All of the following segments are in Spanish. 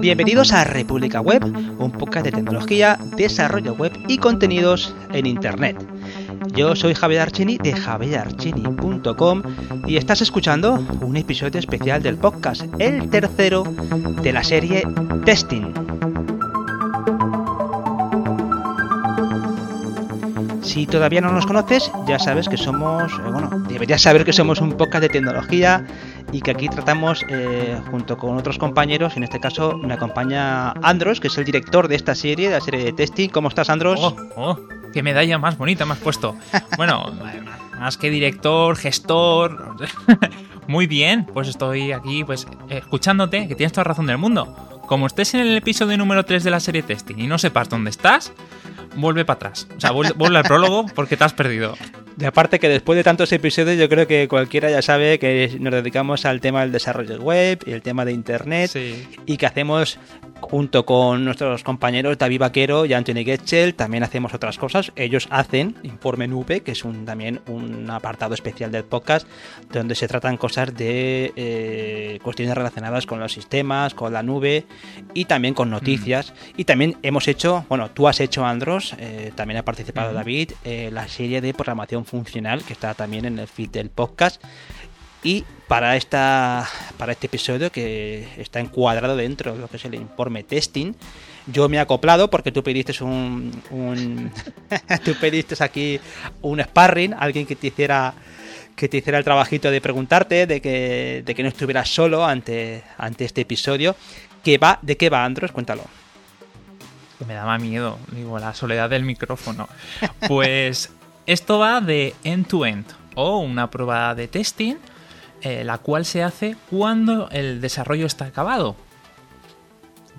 Bienvenidos a República Web, un podcast de tecnología, desarrollo web y contenidos en Internet. Yo soy Javier Archini de javierarchini.com y estás escuchando un episodio especial del podcast, el tercero de la serie Testing. Si todavía no nos conoces, ya sabes que somos, eh, bueno, deberías saber que somos un podcast de tecnología y que aquí tratamos eh, junto con otros compañeros, en este caso me acompaña Andros, que es el director de esta serie, de la serie de testing. ¿Cómo estás, Andros? Oh, oh, qué medalla más bonita me has puesto. Bueno, más que director, gestor. Muy bien, pues estoy aquí pues escuchándote, que tienes toda razón del mundo. Como estés en el episodio número 3 de la serie testing y no sepas dónde estás, vuelve para atrás. O sea, vuelve, al prólogo porque te has perdido. De aparte que después de tantos episodios yo creo que cualquiera ya sabe que nos dedicamos al tema del desarrollo web y el tema de internet y que hacemos junto con nuestros compañeros David Vaquero y Anthony Getchell también hacemos otras cosas. Ellos hacen Informe Nube, que es un, también un apartado especial del podcast donde se tratan cosas de eh, cuestiones relacionadas con los sistemas, con la nube y también con noticias. Mm. Y también hemos hecho, bueno, tú has hecho Andros, eh, también ha participado David, eh, la serie de programación funcional que está también en el feed del podcast. Y para, esta, para este episodio que está encuadrado dentro de lo que es el informe testing, yo me he acoplado porque tú pediste un, tú pediste aquí un sparring, alguien que te hiciera que te hiciera el trabajito de preguntarte, de que, de que no estuvieras solo ante, ante este episodio. ¿Qué va, ¿De qué va, Andros? Cuéntalo. Me daba miedo, digo, la soledad del micrófono. Pues esto va de end-to-end -end, o una prueba de testing eh, la cual se hace cuando el desarrollo está acabado.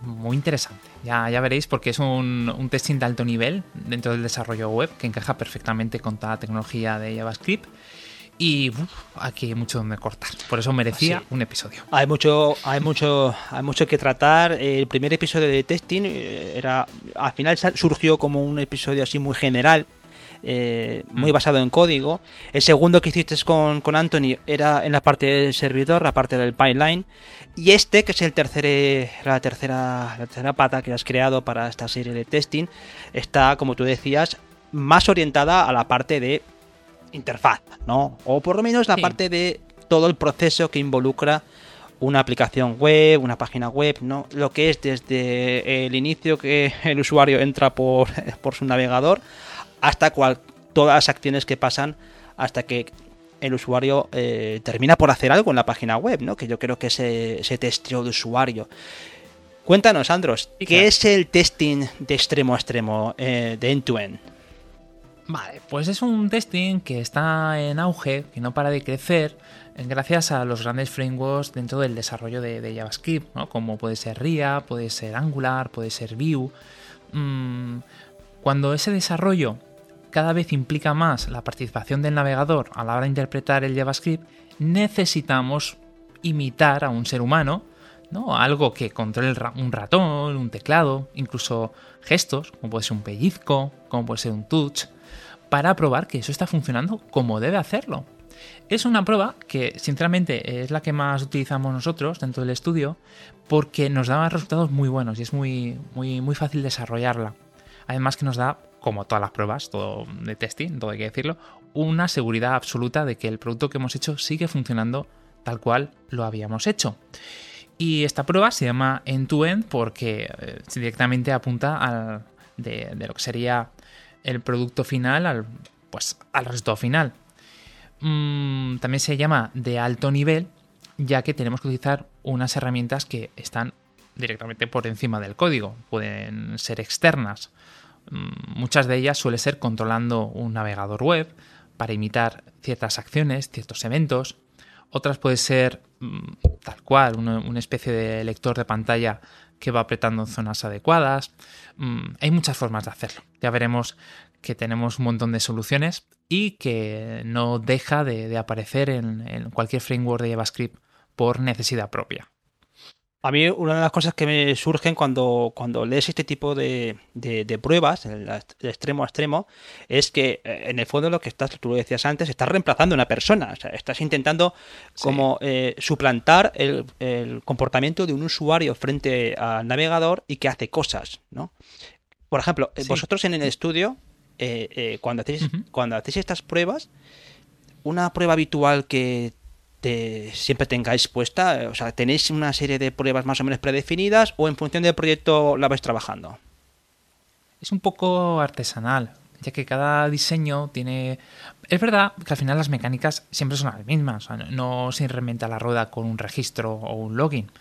Muy interesante. Ya, ya veréis porque es un, testing de alto nivel dentro del desarrollo web que encaja perfectamente con toda la tecnología de JavaScript. Y aquí hay mucho donde cortar. Por eso merecía un episodio. Hay mucho, hay mucho, hay mucho que tratar. El primer episodio de testing eh, era. Al final surgió como un episodio así muy general eh, muy mm. basado en código. El segundo que hiciste con, con, Anthony era en la parte del servidor, la parte del pipeline. Y este, que es el tercer, la, tercera, la tercera pata que has creado para esta serie de testing, está, como tú decías, más orientada a la parte de interfaz, ¿no? O por lo menos la parte de todo el proceso que involucra una aplicación web, una página web, ¿no? Lo que es desde el inicio que el usuario entra por, por su navegador hasta cual, todas las acciones que pasan hasta que el usuario eh, termina por hacer algo en la página web, ¿no? Que yo creo que es ese testeo de usuario. Cuéntanos, Andros, ¿qué es el testing de extremo a extremo, eh, de end-to-end? Vale, pues es un testing que está en auge, que no para de crecer, gracias a los grandes frameworks dentro del desarrollo de, JavaScript, ¿no? como puede ser RIA, puede ser Angular, puede ser Vue. Mm, cuando ese desarrollo cada vez implica más la participación del navegador a la hora de interpretar el JavaScript, necesitamos imitar a un ser humano, ¿no? Algo que controle un ratón, un teclado, incluso gestos, como puede ser un pellizco, como puede ser un touch, para probar que eso está funcionando como debe hacerlo. Es una prueba que, sinceramente, es la que más utilizamos nosotros dentro del estudio porque nos da resultados muy buenos y es muy, muy, muy fácil desarrollarla. Además que nos da como todas las pruebas, todo de testing, todo hay que decirlo, una seguridad absoluta de que el producto que hemos hecho sigue funcionando tal cual lo habíamos hecho. Y esta prueba se llama end-to-end porque eh, directamente apunta al, de, lo que sería el producto final al, pues, al resultado final. Mm, también se llama de alto nivel, ya que tenemos que utilizar unas herramientas que están directamente por encima del código. Pueden ser externas, Mm, muchas de ellas suele ser controlando un navegador web para imitar ciertas acciones, ciertos eventos. Otras puede ser mm, tal cual, una, especie de lector de pantalla que va apretando en zonas adecuadas. Mm, hay muchas formas de hacerlo. Ya veremos que tenemos un montón de soluciones y que no deja de, aparecer en, en cualquier framework de JavaScript por necesidad propia. A mí una de las cosas que me surgen cuando, cuando lees este tipo de, de, pruebas, de extremo a extremo, es que eh, en el fondo lo que estás, tú lo decías antes, estás reemplazando a una persona. O sea, estás intentando como eh, suplantar el, el, comportamiento de un usuario frente al navegador y que hace cosas, ¿no? Por ejemplo, eh, vosotros en el estudio, cuando, hacéis, cuando hacéis estas pruebas, una prueba habitual que siempre tengáis puesta? O sea, ¿tenéis una serie de pruebas más o menos predefinidas o en función del proyecto la vais trabajando? Es un poco artesanal, ya que cada diseño tiene... Es verdad que al final las mecánicas siempre son las mismas, no se reinventa la rueda con un registro o un login.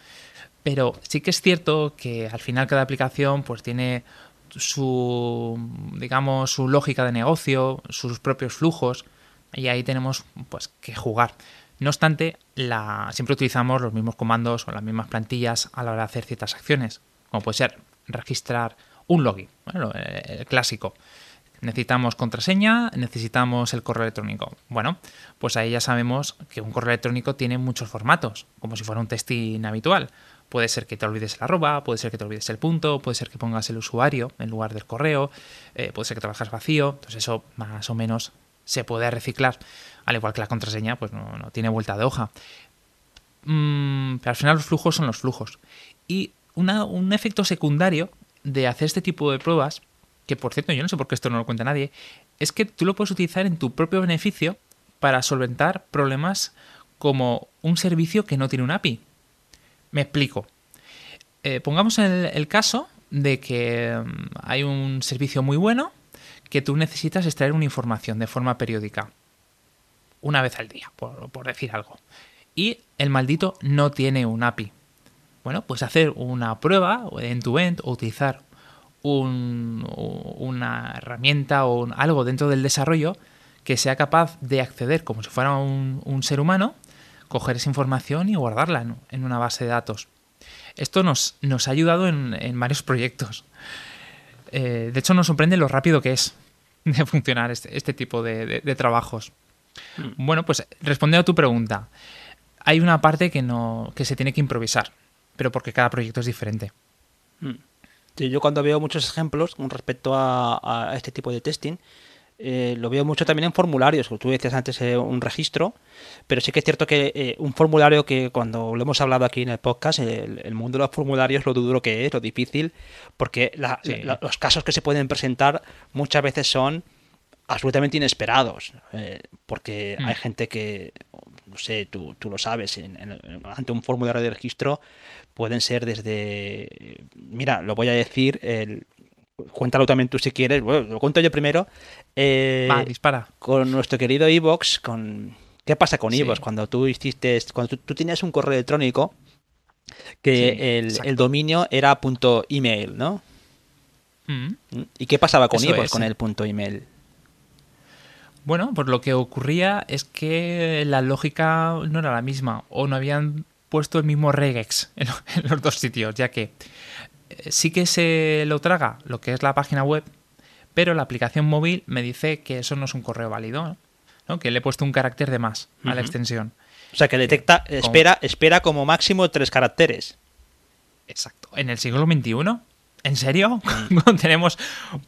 Pero sí que es cierto que al final cada aplicación pues tiene su, digamos, su lógica de negocio, sus propios flujos, y ahí tenemos pues que jugar. No obstante, siempre utilizamos los mismos comandos o las mismas plantillas a la hora de hacer ciertas acciones, como puede ser registrar un login, el clásico. Necesitamos contraseña, necesitamos el correo electrónico. Bueno, pues ahí ya sabemos que un correo electrónico tiene muchos formatos, como si fuera un testing habitual. Puede ser que te olvides el arroba, puede ser que te olvides el punto, puede ser que pongas el usuario en lugar del correo, eh, puede ser que trabajas vacío. Entonces eso más o menos se puede reciclar al igual que la contraseña, pues no, tiene vuelta de hoja. Mm, pero al final los flujos son los flujos. Y un efecto secundario de hacer este tipo de pruebas, que por cierto yo no sé por qué esto no lo cuenta nadie, es que tú lo puedes utilizar en tu propio beneficio para solventar problemas como un servicio que no tiene un API. Me explico. Eh, pongamos el, caso de que mm, hay un servicio muy bueno que tú necesitas extraer una información de forma periódica una vez al día, por, decir algo. Y el maldito no tiene un API. Bueno, pues hacer una prueba end-to-end o utilizar una herramienta o algo dentro del desarrollo que sea capaz de acceder como si fuera un, ser humano, coger esa información y guardarla en, una base de datos. Esto nos, ha ayudado en, varios proyectos. Eh, de hecho, nos sorprende lo rápido que es de funcionar este, este tipo de trabajos. Mm. Bueno, pues respondiendo a tu pregunta, hay una parte que no que se tiene que improvisar, pero porque cada proyecto es diferente. Mm. yo cuando veo muchos ejemplos con respecto a, este tipo de testing, eh, lo veo mucho también en formularios, como tú decías antes, eh, un registro, pero sí que es cierto que eh, un formulario que cuando lo hemos hablado aquí en el podcast, el, mundo de los formularios, lo duro que es, lo difícil, porque los casos que se pueden presentar muchas veces son absolutamente inesperados, eh, porque hay mm. gente que, no sé, tú, tú lo sabes, ante un formulario de registro pueden ser desde, mira, lo voy a decir, el, cuéntalo también tú si quieres, bueno, lo cuento yo primero. Eh, dispara. Con nuestro querido Evox, con... ¿Qué pasa con Evox? Cuando tú hiciste, cuando tú, tienes un correo electrónico que el, dominio era punto email, ¿no? Mm. ¿Y qué pasaba con Evox con el punto email? Bueno, pues lo que ocurría es que la lógica no era la misma o no habían puesto el mismo regex en, los dos sitios, ya que eh, sí que se lo traga lo que es la página web, pero la aplicación móvil me dice que eso no es un correo válido, ¿no? que le he puesto un carácter de más a la extensión. O sea, que detecta, espera, espera como máximo tres caracteres. Exacto. En el siglo XXI ¿En serio? Tenemos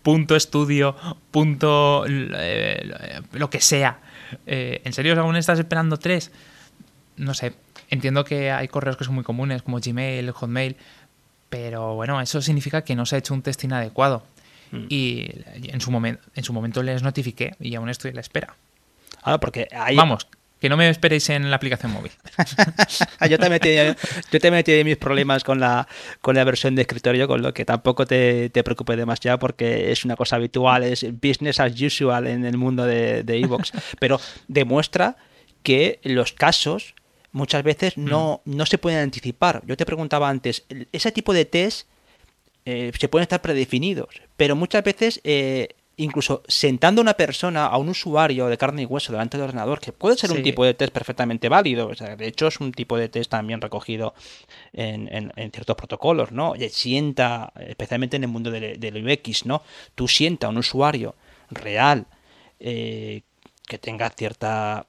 punto estudio, punto eh, lo que sea. Eh, ¿En serio aún estás esperando tres? No sé. Entiendo que hay correos que son muy comunes, como Gmail, Hotmail, pero bueno, eso significa que no se ha hecho un testing adecuado. Mm. Y en su, momento, en su momento les notifiqué y aún estoy a la espera. Ah, porque hay... Vamos, que no me esperéis en la aplicación móvil. yo te metí, yo te metí mis problemas con la, con la versión de escritorio, con lo que tampoco te, te preocupes demasiado porque es una cosa habitual, es business as usual en el mundo de Evox. Pero demuestra que los casos muchas veces no, mm. no se pueden anticipar. Yo te preguntaba antes, ese tipo de test eh, se pueden estar predefinidos, pero muchas veces eh, incluso sentando a una persona, a un usuario de carne y hueso delante del ordenador, que puede ser un tipo de test perfectamente válido, o sea, de hecho es un tipo de test también recogido en, ciertos protocolos, ¿no? Oye, sienta, especialmente en el mundo del, UX, ¿no? Tú sienta a un usuario real eh, que tenga cierta,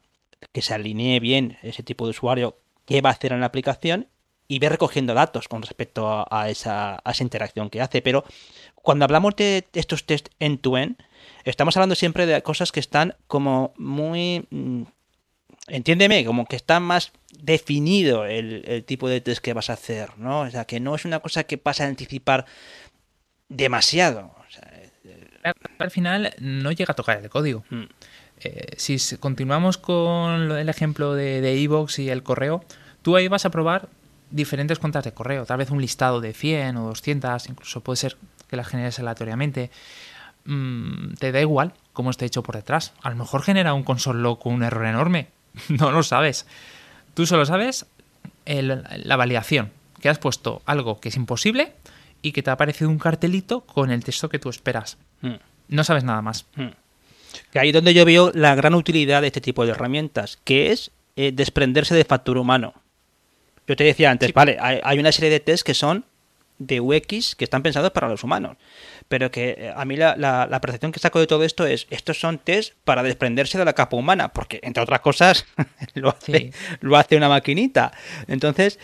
que se alinee bien ese tipo de usuario, qué va a hacer en la aplicación y ve recogiendo datos con respecto a, esa, interacción que hace. Pero cuando hablamos de estos test end-to-end, estamos hablando siempre de cosas que están como muy... Mm, entiéndeme, como que está más definido el, tipo de test que vas a hacer, ¿no? O sea, que no es una cosa que pasa a anticipar demasiado. al final no llega a tocar el código. Mm. Eh, si continuamos con el ejemplo de Evox y el correo, tú ahí vas a probar diferentes cuentas de correo, tal vez un listado de 100 o 200, incluso puede ser que las generes aleatoriamente. Mm, te da igual cómo esté hecho por detrás. A lo mejor genera un console log con un error enorme. no lo sabes. Tú solo sabes la validación, que has puesto algo que es imposible y que te ha aparecido un cartelito con el texto que tú esperas. Hmm. No sabes nada más. Hmm. Que ahí es donde yo veo la gran utilidad de este tipo de herramientas, que es eh, desprenderse de factor humano. Yo te decía antes, vale, hay, una serie de tests que son de UX que están pensados para los humanos. Pero que eh, a mí la, percepción que saco de todo esto es, estos son tests para desprenderse de la capa humana, porque entre otras cosas lo, hace, lo hace una maquinita. Entonces,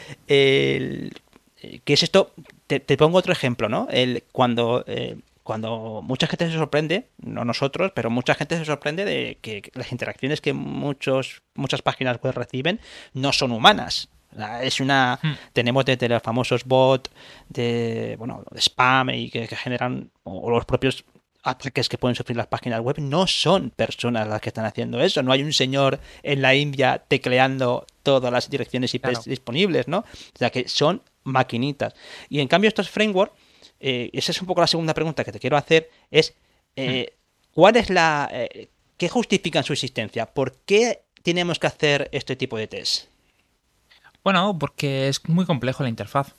¿qué es esto? Te, pongo otro ejemplo, ¿no? El, cuando, eh, cuando mucha gente se sorprende, no nosotros, pero mucha gente se sorprende de que las interacciones que muchos, muchas páginas web reciben no son humanas. Es una. Hmm. Tenemos desde los famosos bots de, bueno, de spam y que, generan, o los propios ataques que pueden sufrir las páginas web, no son personas las que están haciendo eso. No hay un señor en la India tecleando todas las direcciones IP disponibles, ¿no? O sea que son maquinitas. Y en cambio, estos frameworks, eh, esa es un poco la segunda pregunta que te quiero hacer, es eh, hmm. ¿cuál es la. Eh, ¿Qué justifican su existencia? ¿Por qué tenemos que hacer este tipo de test? Bueno, porque es muy complejo la interfaz.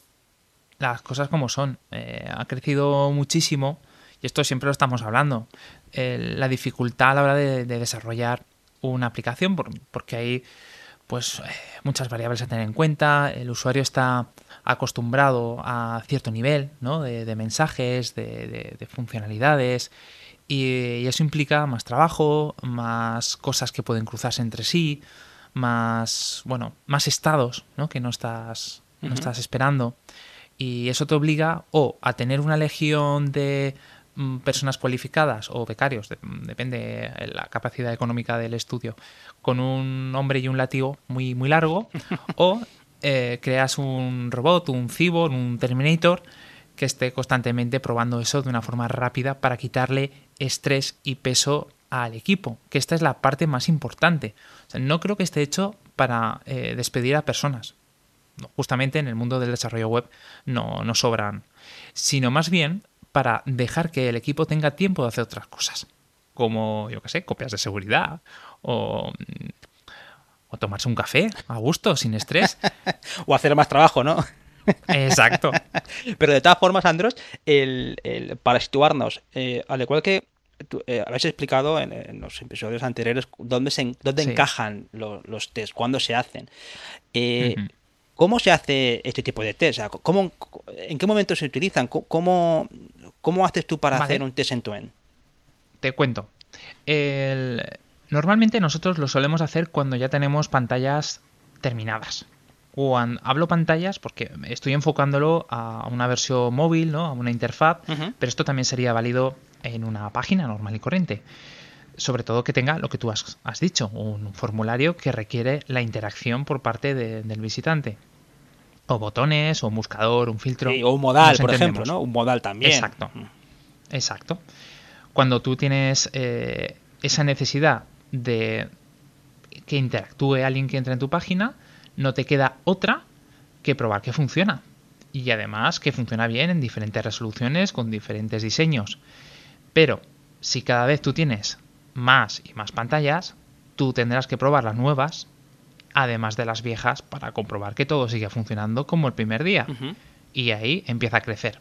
Las cosas como son. Eh, ha crecido muchísimo y esto siempre lo estamos hablando. la dificultad a la hora de, desarrollar una aplicación, porque hay pues eh, muchas variables a tener en cuenta. El usuario está acostumbrado a cierto nivel ¿no? de, mensajes, de, funcionalidades. y, eso implica más trabajo, más cosas que pueden cruzarse entre sí, más, bueno, más estados ¿no? que no estás, no estás esperando. Y eso te obliga o a tener una legión de mm, personas cualificadas o becarios, depende de la capacidad económica del estudio, con un hombre y un látigo muy, muy largo, o eh, creas un robot, un cyborg, un Terminator, que esté constantemente probando eso de una forma rápida para quitarle estrés y peso al equipo, que esta es la parte más importante. no creo que esté hecho para eh, despedir a personas. justamente en el mundo del desarrollo web no, no sobran, sino más bien para dejar que el equipo tenga tiempo de hacer otras cosas, como, yo qué sé, copias de seguridad o, o tomarse un café a gusto, sin estrés. o hacer más trabajo, ¿no? Exacto. Pero de todas formas, Andros, el, para situarnos, eh, al igual que eh, habéis explicado en, los episodios anteriores dónde, se, dónde encajan los test, cuándo se hacen. Eh, ¿Cómo se hace este tipo de test? ¿cómo, ¿En qué momento se utilizan? ¿Cómo, cómo haces tú para hacer un test en tu end? Te cuento. Normalmente nosotros lo solemos hacer cuando ya tenemos pantallas terminadas. Cuando hablo pantallas porque estoy enfocándolo a una versión móvil, ¿no? a una interfaz, pero esto también sería válido en una página normal y corriente. Sobre todo que tenga lo que tú has, dicho, un formulario que requiere la interacción por parte del visitante. O botones, o un buscador, un filtro. o un modal, por ejemplo, ¿no? Un modal también. Exacto. Exacto. Cuando tú tienes eh, esa necesidad de que interactúe alguien que entra en tu página, no te queda otra que probar que funciona. Y además que funciona bien en diferentes resoluciones con diferentes diseños. Pero si cada vez tú tienes más y más pantallas, tú tendrás que probar las nuevas, además de las viejas, para comprobar que todo sigue funcionando como el primer día. Y ahí empieza a crecer.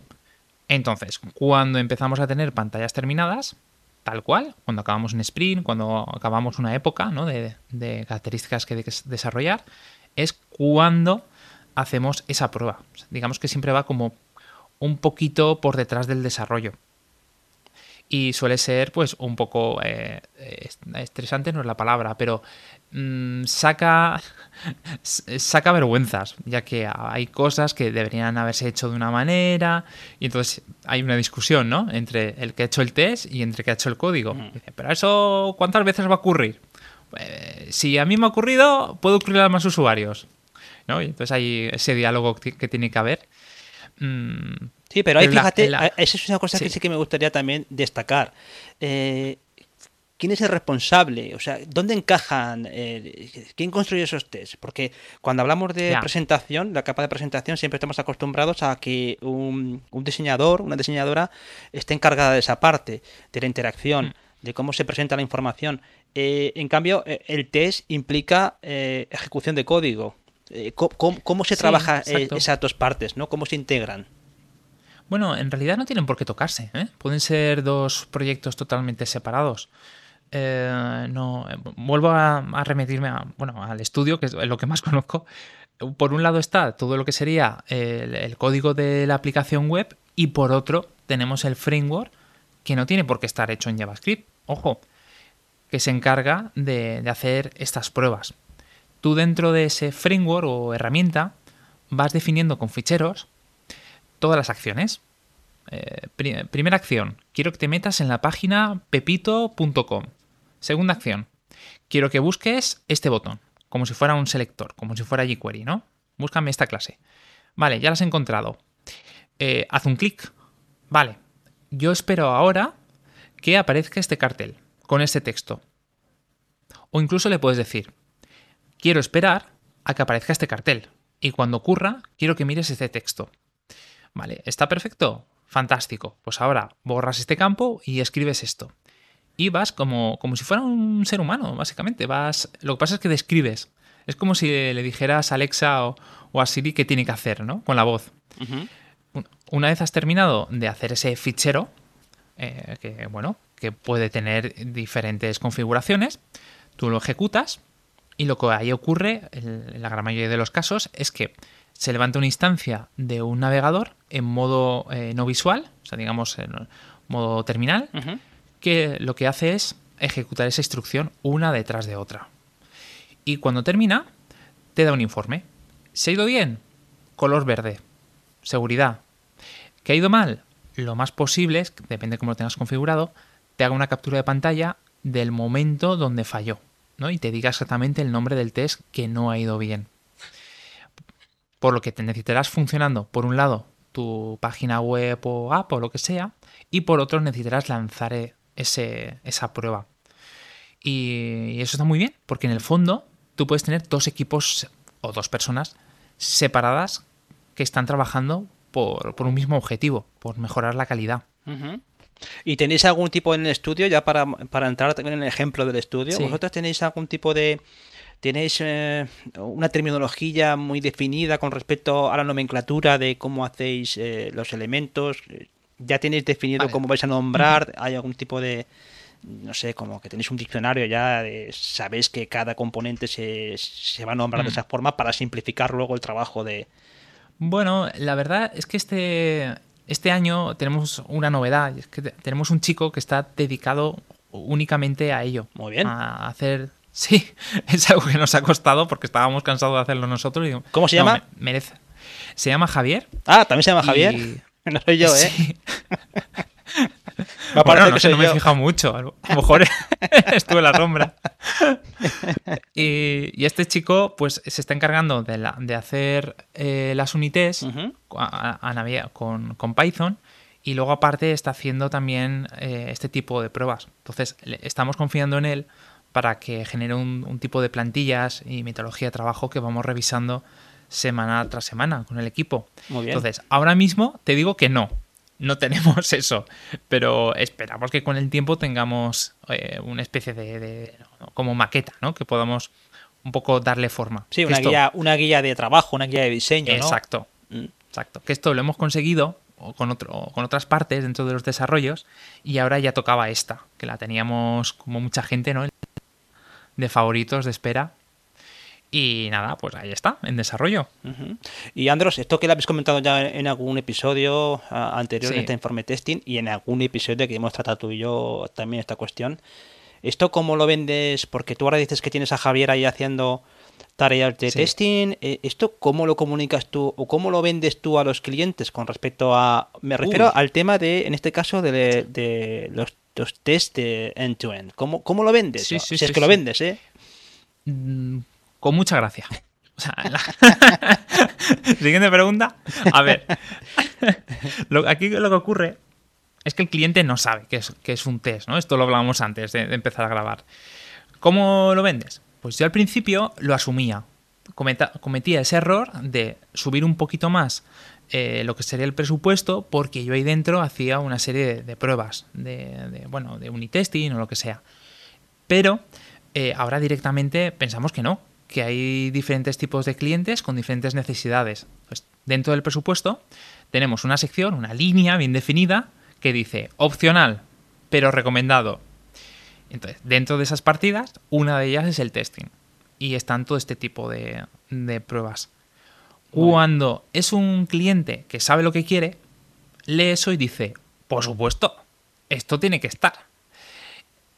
Entonces, cuando empezamos a tener pantallas terminadas, tal cual, cuando acabamos un sprint, cuando acabamos una época ¿no? de, de, características que desarrollar, es cuando hacemos esa prueba. Digamos que siempre va como un poquito por detrás del desarrollo. Y suele ser pues un poco eh, estresante no es la palabra pero mm, saca saca vergüenzas ya que hay cosas que deberían haberse hecho de una manera y entonces hay una discusión no entre el que ha hecho el test y entre el que ha hecho el código. Mm. pero eso cuántas veces va a ocurrir eh, si a mí me ha ocurrido puede ocurrir a más usuarios ¿no? y entonces hay ese diálogo que tiene que haber mm, Sí, pero ahí fíjate, esa es una cosa que sí que me gustaría también destacar. Eh, ¿Quién es el responsable? O sea, ¿dónde encajan? Eh, ¿Quién construye esos tests? Porque cuando hablamos de presentación, la capa de presentación, siempre estamos acostumbrados a que un, diseñador, una diseñadora, esté encargada de esa parte, de la interacción, mm. de cómo se presenta la información. Eh, en cambio, el test implica ejecución de código. ¿Cómo, se trabaja esas dos partes? ¿no? ¿Cómo se integran? Bueno, en realidad no tienen por qué tocarse. ¿eh? Pueden ser dos proyectos totalmente separados. Eh, no, vuelvo a, remitirme bueno, al estudio, que es lo que más conozco. Por un lado está todo lo que sería el, código de la aplicación web y por otro tenemos el framework que no tiene por qué estar hecho en JavaScript. Ojo, que se encarga de hacer estas pruebas. Tú dentro de ese framework o herramienta vas definiendo con ficheros todas las acciones. Eh, primera acción, quiero que te metas en la página pepito.com. Segunda acción, quiero que busques este botón, como si fuera un selector, como si fuera jQuery, ¿no? Búscame esta clase. Vale, ya la has encontrado. Eh, haz un clic. Vale, yo espero ahora que aparezca este cartel con este texto. O incluso le puedes decir, quiero esperar a que aparezca este cartel. Y cuando ocurra, quiero que mires este texto. Vale, ¿está perfecto? Fantástico. Pues ahora borras este campo y escribes esto. Y vas como, como si fuera un ser humano, básicamente. Vas. Lo que pasa es que describes. Es como si le dijeras a Alexa o, a Siri qué tiene que hacer, ¿no? Con la voz. Una vez has terminado de hacer ese fichero, eh, que bueno, que puede tener diferentes configuraciones, tú lo ejecutas y lo que ahí ocurre, en la gran mayoría de los casos, es que se levanta una instancia de un navegador en modo eh, no visual, o sea, digamos en modo terminal, que lo que hace es ejecutar esa instrucción una detrás de otra. Y cuando termina, te da un informe. ¿Se ha ido bien? Color verde. Seguridad. ¿Que ha ido mal? Lo más posible es, depende de cómo lo tengas configurado, te haga una captura de pantalla del momento donde falló, ¿no? Y te diga exactamente el nombre del test que no ha ido bien por lo que te necesitarás funcionando, por un lado, tu página web o app o lo que sea, y por otro necesitarás lanzar e, ese, esa prueba. Y eso está muy bien, porque en el fondo tú puedes tener dos equipos o dos personas separadas que están trabajando por, un mismo objetivo, por mejorar la calidad. ¿Y tenéis algún tipo en el estudio, ya para, para entrar en el ejemplo del estudio, vosotros tenéis algún tipo de, tenéis eh, una terminología muy definida con respecto a la nomenclatura de cómo hacéis eh, los elementos, ya tenéis definido cómo vais a nombrar, hay algún tipo de, no sé, como que tenéis un diccionario ya, de, sabéis que cada componente se, se va a nombrar de esa forma para simplificar luego el trabajo de... Bueno, la verdad es que este, este año tenemos una novedad, es que tenemos un chico que está dedicado únicamente a ello. Muy bien. A hacer Sí, es algo que nos ha costado porque estábamos cansados de hacerlo nosotros. Y ¿Cómo se llama? merece. Se llama Javier. Ah, también se llama Javier. No soy yo, ¿eh? Sí. Bueno, no, que no me he fijado mucho. A lo mejor estuve en la sombra. Y, este chico, pues, se está encargando de, hacer eh, las unités con, con, Python. Y luego, aparte, está haciendo también eh, este tipo de pruebas. Entonces, estamos confiando en él para que genere un, tipo de plantillas y metodología de trabajo que vamos revisando semana tras semana con el equipo. Muy bien. Entonces, ahora mismo te digo que no, no tenemos eso, pero esperamos que con el tiempo tengamos eh, una especie de, como maqueta, ¿no? Que podamos un poco darle forma. Sí, una, guía, una guía de trabajo, una guía de diseño. Exacto, mm. exacto. Que esto lo hemos conseguido con, otro, con otras partes dentro de los desarrollos y ahora ya tocaba esta, que la teníamos como mucha gente, ¿no? de favoritos de espera. Y nada, pues ahí está, en desarrollo. Y Andros, esto que lo habéis comentado ya en algún episodio anterior en este informe testing y en algún episodio que hemos tratado tú y yo también esta cuestión. ¿Esto cómo lo vendes? Porque tú ahora dices que tienes a Javier ahí haciendo tareas de testing. Eh, ¿Esto cómo lo comunicas tú o cómo lo vendes tú a los clientes con respecto a... Me refiero al tema de, en este caso, de, los, los test de end-to-end. ¿Cómo, ¿Cómo, lo vendes? si es que lo vendes, ¿eh? Mm, con mucha gracia. Siguiente pregunta. A ver, aquí lo que ocurre es que el cliente no sabe que es, que es un test, ¿no? Esto lo hablábamos antes de, empezar a grabar. ¿Cómo lo vendes? Pues yo al principio lo asumía. cometía ese error de subir un poquito más eh, lo que sería el presupuesto porque yo ahí dentro hacía una serie de, pruebas, de, bueno, de unitesting o lo que sea. Pero eh, ahora directamente pensamos que no, que hay diferentes tipos de clientes con diferentes necesidades. Pues dentro del presupuesto tenemos una sección, una línea bien definida que dice opcional, pero recomendado. Entonces, dentro de esas partidas, una de ellas es el testing. Y están todo este tipo de, pruebas. Cuando es un cliente que sabe lo que quiere, lee eso y dice, por supuesto, esto tiene que estar.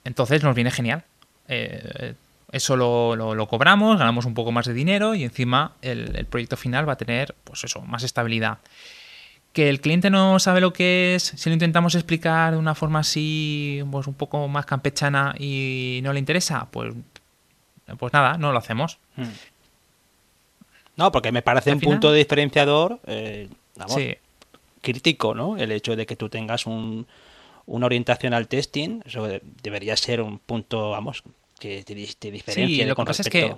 Entonces nos viene genial. Eh, eso lo, cobramos, ganamos un poco más de dinero y encima el, el, proyecto final va a tener, pues eso, más estabilidad que el cliente no sabe lo que es, si lo intentamos explicar de una forma así, pues un poco más campechana y no le interesa, pues, pues nada, no lo hacemos. Hmm. No, porque me parece un punto diferenciador eh, crítico, ¿no? El hecho de que tú tengas un, una orientación al testing, eso debería ser un punto, vamos, que te, diferencie sí, lo que pasa es que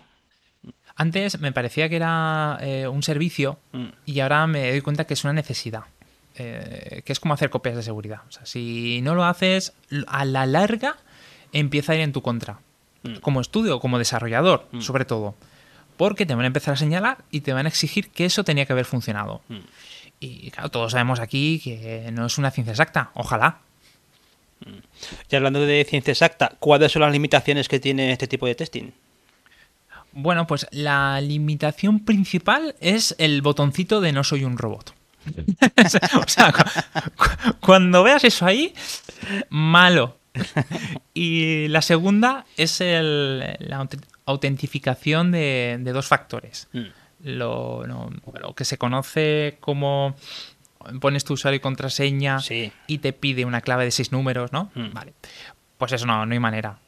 antes me parecía que era eh, un servicio mm. y ahora me doy cuenta que es una necesidad. Eh, que es como hacer copias de seguridad. O sea, si no lo haces, a la larga empieza a ir en tu contra. Mm. Como estudio, como desarrollador, mm. sobre todo. Porque te van a empezar a señalar y te van a exigir que eso tenía que haber funcionado. Y claro, todos sabemos aquí que no es una ciencia exacta. Ojalá. Y hablando de ciencia exacta, ¿cuáles son las limitaciones que tiene este tipo de testing? Bueno, pues la limitación principal es el botoncito de no soy un robot. o sea, cuando veas eso ahí, malo. Y la segunda es la autentificación de, dos factores. Mm. Lo, que se conoce como pones tu usuario y contraseña y te pide una clave de seis números, ¿no? Mm. Vale. Pues eso no, no hay manera.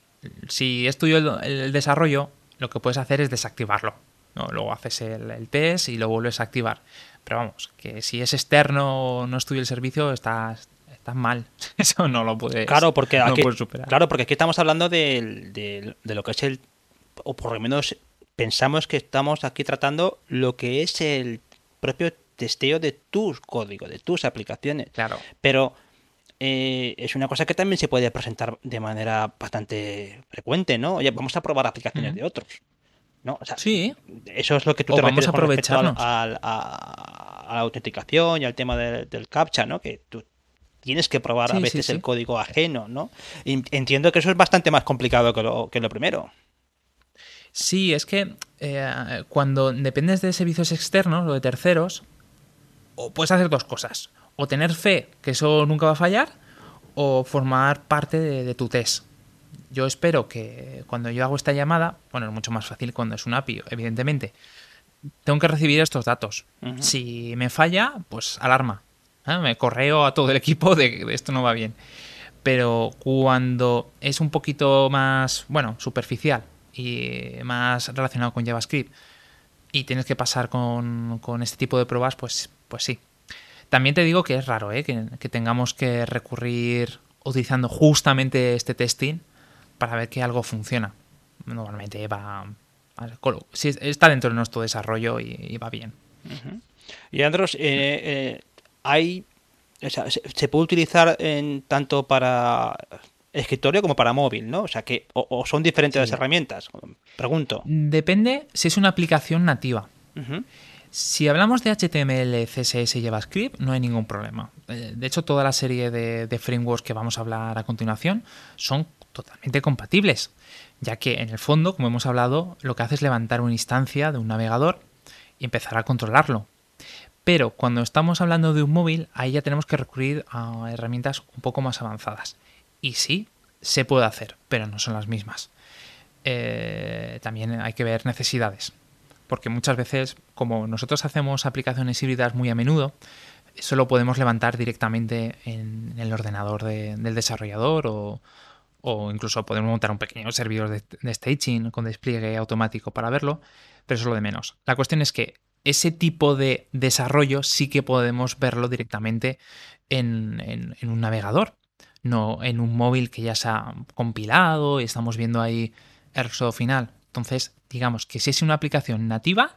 Si es tuyo el desarrollo, lo que puedes hacer es desactivarlo. ¿no? Luego haces el, test y lo vuelves a activar. Pero vamos, que si es externo o no estudia el servicio, estás, mal. Eso no lo puedes, claro, porque aquí, superar. Claro, porque aquí estamos hablando de, lo que es el. O por lo menos pensamos que estamos aquí tratando lo que es el propio testeo de tus códigos, de tus aplicaciones. Claro. Pero eh, es una cosa que también se puede presentar de manera bastante frecuente, ¿no? Oye, vamos a probar aplicaciones de otros. ¿no? sí. Eso es lo que tú te vamos a aprovechar a, la autenticación y al tema del captcha, ¿no? Que tú tienes que probar a veces el código ajeno, ¿no? entiendo que eso es bastante más complicado que lo, que lo primero. Sí, es que eh, cuando dependes de servicios externos o de terceros, o puedes hacer dos cosas o tener fe que eso nunca va a fallar o formar parte de, tu test. Yo espero que cuando yo hago esta llamada, bueno, es mucho más fácil cuando es un API, evidentemente, tengo que recibir estos datos. Si me falla, pues alarma. ¿eh? Me correo a todo el equipo de que esto no va bien. Pero cuando es un poquito más, bueno, superficial y más relacionado con JavaScript y tienes que pasar con, con este tipo de pruebas, pues, pues sí, también te digo que es raro ¿eh? que, tengamos que recurrir utilizando justamente este testing para ver que algo funciona. Normalmente va. está dentro de nuestro desarrollo y, va bien. Y Andros, eh, eh, hay. se, puede utilizar en, tanto para escritorio como para móvil, ¿no? O sea que. O, son diferentes las herramientas. Pregunto. Depende si es una aplicación nativa. Si hablamos de HTML, CSS y JavaScript, no hay ningún problema. Eh, de hecho, toda la serie de, frameworks que vamos a hablar a continuación son totalmente compatibles, ya que en el fondo, como hemos hablado, lo que hace es levantar una instancia de un navegador y empezar a controlarlo. Pero cuando estamos hablando de un móvil, ahí ya tenemos que recurrir a herramientas un poco más avanzadas. Y sí, se puede hacer, pero no son las mismas. Eh, también hay que ver necesidades. Porque muchas veces, como nosotros hacemos aplicaciones híbridas muy a menudo, eso lo podemos levantar directamente en el ordenador del desarrollador o, incluso podemos montar un pequeño servidor de, staging con despliegue automático para verlo, pero eso es lo de menos. La cuestión es que ese tipo de desarrollo sí que podemos verlo directamente en, un navegador, no en un móvil que ya se ha compilado y estamos viendo ahí el resultado final. Entonces, digamos que si es una aplicación nativa,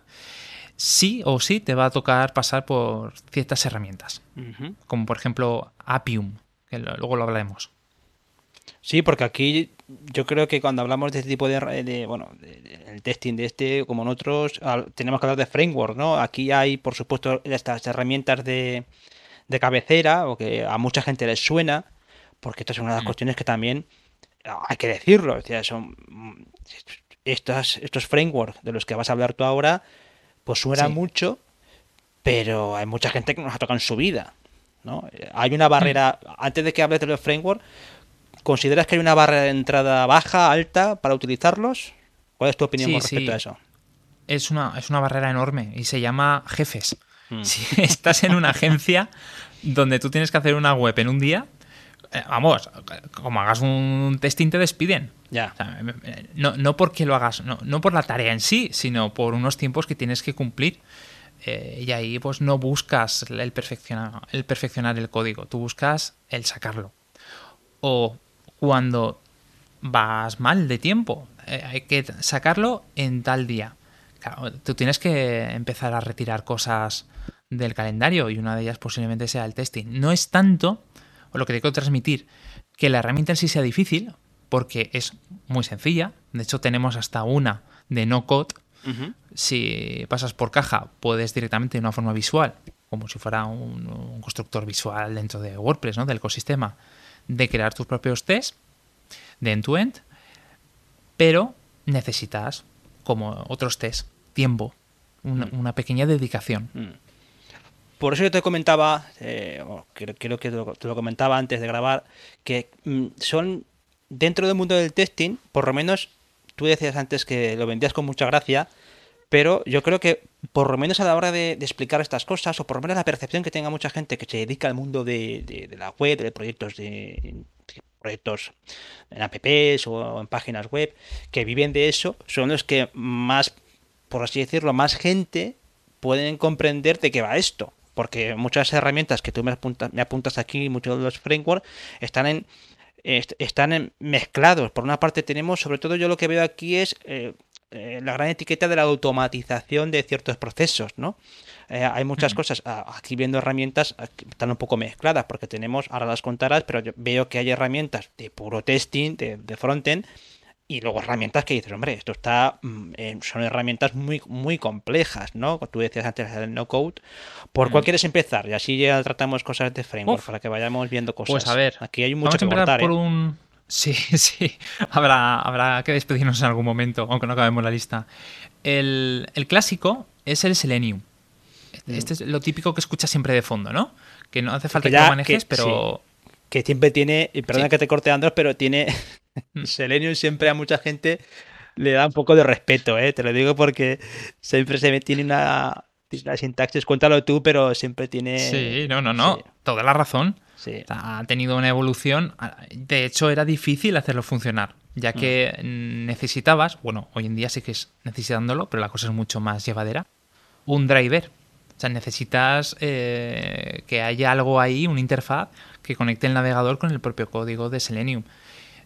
sí o sí te va a tocar pasar por ciertas herramientas, como por ejemplo Appium, que luego lo hablaremos. Sí, porque aquí yo creo que cuando hablamos de este tipo de, bueno, el testing de este, como en otros, tenemos que hablar de framework, ¿no? Aquí hay, por supuesto, estas herramientas de, de cabecera, o que a mucha gente les suena, porque esto es una de las mm. cuestiones que también hay que decirlo, o sea, son estos, estos frameworks de los que vas a hablar tú ahora, pues suena mucho, pero hay mucha gente que nos ha tocado en su vida. ¿no? Hay una barrera, mm. antes de que hables de los frameworks, ¿consideras que hay una barrera de entrada baja, alta para utilizarlos? ¿Cuál es tu opinión con respecto a eso? Es una, es una barrera enorme y se llama jefes. Mm. Si estás en una agencia donde tú tienes que hacer una web en un día, eh, vamos, como hagas un testing te despiden. Ya. no, no, porque lo hagas, no, por la tarea en sí, sino por unos tiempos que tienes que cumplir. Eh, y ahí pues no buscas el perfeccionar, el código, tú buscas el sacarlo. O cuando vas mal de tiempo, eh, hay que sacarlo en tal día. Tú tienes que empezar a retirar cosas del calendario y una de ellas posiblemente sea el testing. No es tanto, o lo que tengo que transmitir, que la herramienta en sí sea difícil, porque es muy sencilla. De hecho, tenemos hasta una de no code. Si pasas por caja, puedes directamente de una forma visual, como si fuera un, constructor visual dentro de WordPress, ¿no? del ecosistema, de crear tus propios tests de end-to-end, pero necesitas, como otros tests, tiempo, una, pequeña dedicación. Mm. Por eso yo te comentaba, eh, creo, que te lo, comentaba antes de grabar, que mm, son dentro del mundo del testing, por lo menos tú decías antes que lo vendías con mucha gracia, pero yo creo que por lo menos a la hora de, explicar estas cosas, o por lo menos la percepción que tenga mucha gente que se dedica al mundo de, la web, de proyectos de, proyectos en apps o en páginas web, que viven de eso, son los que más, por así decirlo, más gente pueden comprender de qué va esto. Porque muchas herramientas que tú me apuntas, me apuntas aquí, muchos de los frameworks, están en están mezclados. Por una parte tenemos, sobre todo yo lo que veo aquí es eh, eh, la gran etiqueta de la automatización de ciertos procesos, ¿no? Eh, hay muchas cosas, aquí viendo herramientas, están un poco mezcladas, porque tenemos, ahora las contarás, pero yo veo que hay herramientas de puro testing, de, de frontend, y luego herramientas que dices, hombre, esto está. Mm, eh, son herramientas muy, muy complejas, ¿no? Tú decías antes del no code. ¿Por cuál mm. quieres empezar? Y así ya tratamos cosas de framework para que vayamos viendo cosas. Pues a ver. Aquí hay mucho vamos a empezar por ¿eh? un. Sí, sí. Habrá, habrá que despedirnos en algún momento, aunque no acabemos la lista. El, clásico es el Selenium. Mm. Este es lo típico que escuchas siempre de fondo, ¿no? Que no hace falta que, lo manejes, pero. Que siempre tiene. Perdona que te corte, Andros, pero tiene. Selenium siempre a mucha gente le da un poco de respeto, ¿eh? te lo digo porque siempre se tiene una, la sintaxis, cuéntalo tú, pero siempre tiene... Sí, no, no, no, toda la razón. Sí. Ha tenido una evolución, de hecho era difícil hacerlo funcionar, ya que mm. necesitabas, bueno, hoy en día sí que es necesitándolo, pero la cosa es mucho más llevadera, un driver. O sea, necesitas eh, que haya algo ahí, una interfaz que conecte el navegador con el propio código de Selenium.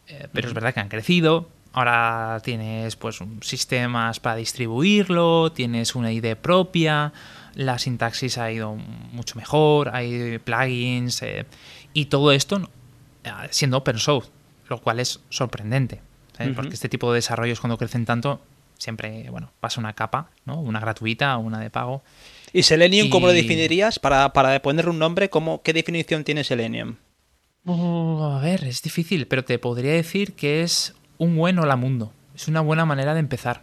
Eh, pero es verdad que han crecido. Ahora tienes pues sistemas para distribuirlo, tienes una ID propia, la sintaxis ha ido mucho mejor, hay plugins eh, y todo esto eh, siendo open source, lo cual es sorprendente, porque este tipo de desarrollos cuando crecen tanto siempre bueno pasa una capa, ¿no? una gratuita o una de pago. ¿Y Selenium cómo lo definirías? Para, para ponerle un nombre, ¿cómo, ¿qué definición tiene Selenium? A ver, es difícil, pero te podría decir que es un buen hola mundo. Es una buena manera de empezar.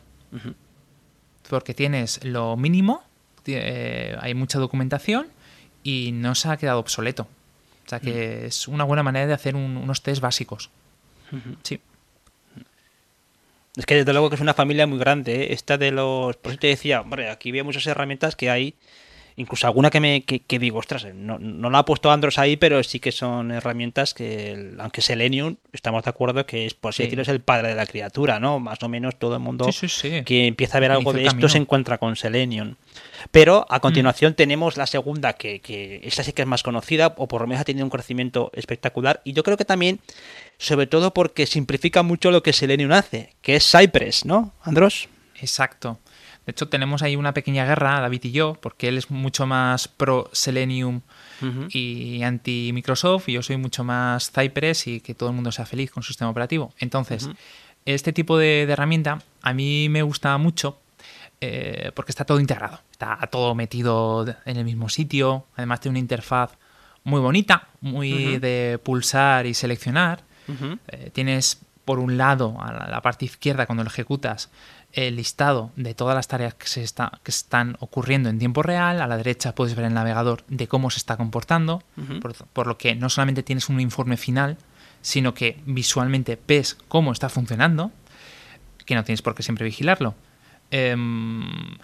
Porque tienes lo mínimo, eh, hay mucha documentación y no se ha quedado obsoleto. O sea que es una buena manera de hacer unos test básicos. Sí. Es que desde luego que es una familia muy grande. ¿eh? Esta de los. Por eso te decía, hombre, aquí veo muchas herramientas que hay incluso alguna que me que, digo, ostras, no, no la ha puesto Andros ahí, pero sí que son herramientas que, aunque Selenium, estamos de acuerdo que es, por así decirlo, es el padre de la criatura, ¿no? Más o menos todo el mundo que empieza a ver algo de esto se encuentra con Selenium. Pero a mm. continuación tenemos la segunda, que, que esta sí que es más conocida, o por lo menos ha tenido un crecimiento espectacular, y yo creo que también, sobre todo porque simplifica mucho lo que Selenium hace, que es Cypress, ¿no, Andros? Exacto. De hecho, tenemos ahí una pequeña guerra, David y yo, porque él es mucho más pro Selenium y anti Microsoft, y yo soy mucho más Cypress y que todo el mundo sea feliz con su sistema operativo. Entonces, este tipo de, herramienta a mí me gusta mucho eh, porque está todo integrado, está todo metido en el mismo sitio, además tiene una interfaz muy bonita, muy de pulsar y seleccionar. Eh, tienes por un lado, a la parte izquierda, cuando lo ejecutas, el listado de todas las tareas que, se está, que están ocurriendo en tiempo real. A la derecha puedes ver el navegador de cómo se está comportando, por, lo que no solamente tienes un informe final, sino que visualmente ves cómo está funcionando, que no tienes por qué siempre vigilarlo. Em,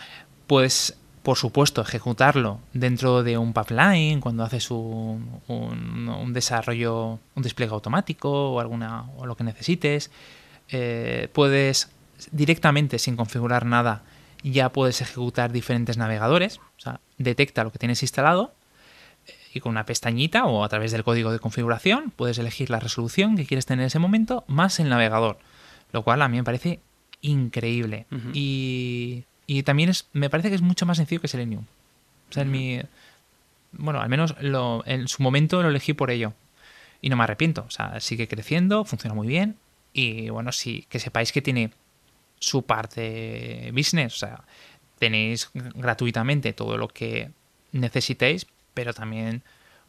puedes, por supuesto, ejecutarlo dentro de un pipeline cuando haces un, un, desarrollo, un despliegue automático o, alguna, o lo que necesites. Eh, puedes directamente sin configurar nada ya puedes ejecutar diferentes navegadores, o sea, detecta lo que tienes instalado eh, y con una pestañita o a través del código de configuración puedes elegir la resolución que quieres tener en ese momento más el navegador, lo cual a mí me parece increíble. y, y, también es, me parece que es mucho más sencillo que Selenium. O sea, en mi, bueno, al menos lo, en su momento lo elegí por ello. Y no me arrepiento. O sea, sigue creciendo, funciona muy bien. Y bueno, sí, que sepáis que tiene su parte business. O sea, tenéis gratuitamente todo lo que necesitéis, pero también,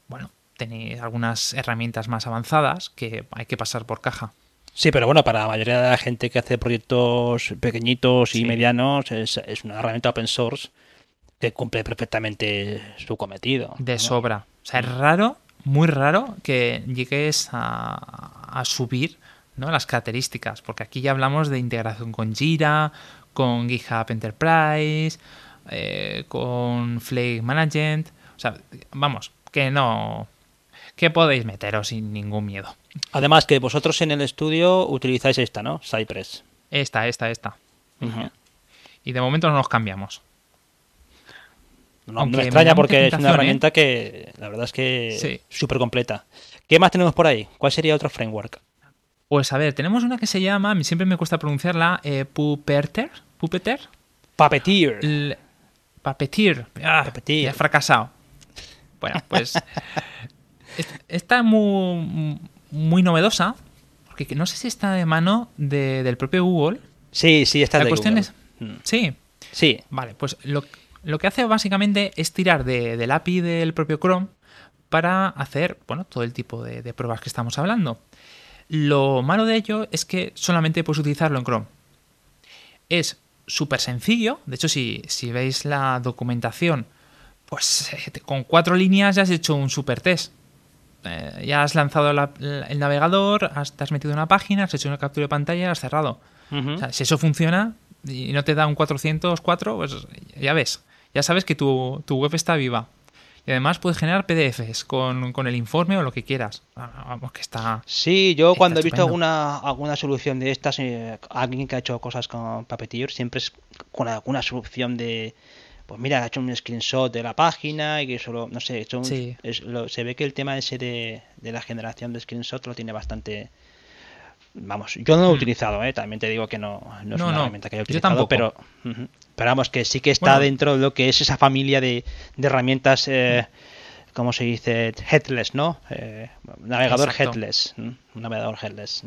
bueno, tenéis algunas herramientas más avanzadas que hay que pasar por caja. Sí, pero bueno, para la mayoría de la gente que hace proyectos pequeñitos y medianos, es, una herramienta open source que cumple perfectamente su cometido. De sobra. O sea, es raro, muy raro que llegues a, a subir ¿no? las características, porque aquí ya hablamos de integración con Jira, con GitHub Enterprise, eh, con Flake Management, o sea, vamos, que no, que podéis meteros sin ningún miedo. Además que vosotros en el estudio utilizáis esta, ¿no? Cypress. Esta, esta, esta. Y de momento no nos cambiamos. No, me extraña porque es una herramienta que la verdad es que súper completa. ¿Qué más tenemos por ahí? ¿Cuál sería otro framework? Pues a ver, tenemos una que se llama, siempre me cuesta pronunciarla, eh, Pupeter. Pupeter. Puppeteer. Puppeteer. Ah, he fracasado. Bueno, pues está muy, muy novedosa, porque no sé si está de mano del propio Google. Sí, sí, está La de cuestión Google. es... Mm. Sí. Sí. Vale, pues lo, lo que hace básicamente es tirar de, del API del propio Chrome para hacer, bueno, todo el tipo de, de pruebas que estamos hablando. Lo malo de ello es que solamente puedes utilizarlo en Chrome. Es súper sencillo, de hecho si, veis la documentación, pues eh, con cuatro líneas ya has hecho un super test. Eh, ya has lanzado el navegador, has, te has metido en una página, has hecho una captura de pantalla, has cerrado. si eso funciona y no te da un 404, pues ya ves, ya sabes que tu web está viva. Y además puedes generar PDFs con, el informe o lo que quieras. Ah, vamos, que está. Sí, yo cuando he visto alguna, alguna solución de estas, eh, alguien que ha hecho cosas con Puppeteer, siempre es con alguna solución de. Pues mira, ha hecho un screenshot de la página y que solo, no sé, se ve que el tema ese de, de la generación de screenshot lo tiene bastante, Vamos, yo no lo he utilizado, ¿eh? también te digo que no, no es una herramienta que haya utilizado, pero, pero vamos, que sí que está dentro de lo que es esa familia de, herramientas, eh, ¿cómo se dice? Headless, ¿no? Eh, navegador headless, navegador headless.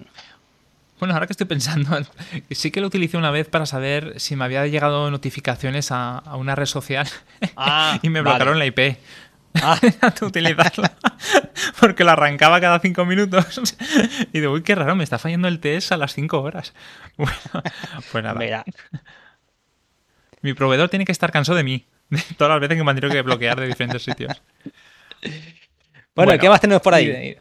Bueno, ahora que estoy pensando, sí que lo utilicé una vez para saber si me había llegado notificaciones a, una red social ah, y me bloquearon la IP. Ah. utilizarla. porque lo arrancaba cada cinco minutos. y digo, uy, qué raro, me está fallando el test a las cinco horas. Bueno, pues nada. Mi proveedor tiene que estar cansado de mí. De todas las veces que me han tenido que bloquear de diferentes sitios. Bueno, ¿qué más tenemos por ahí?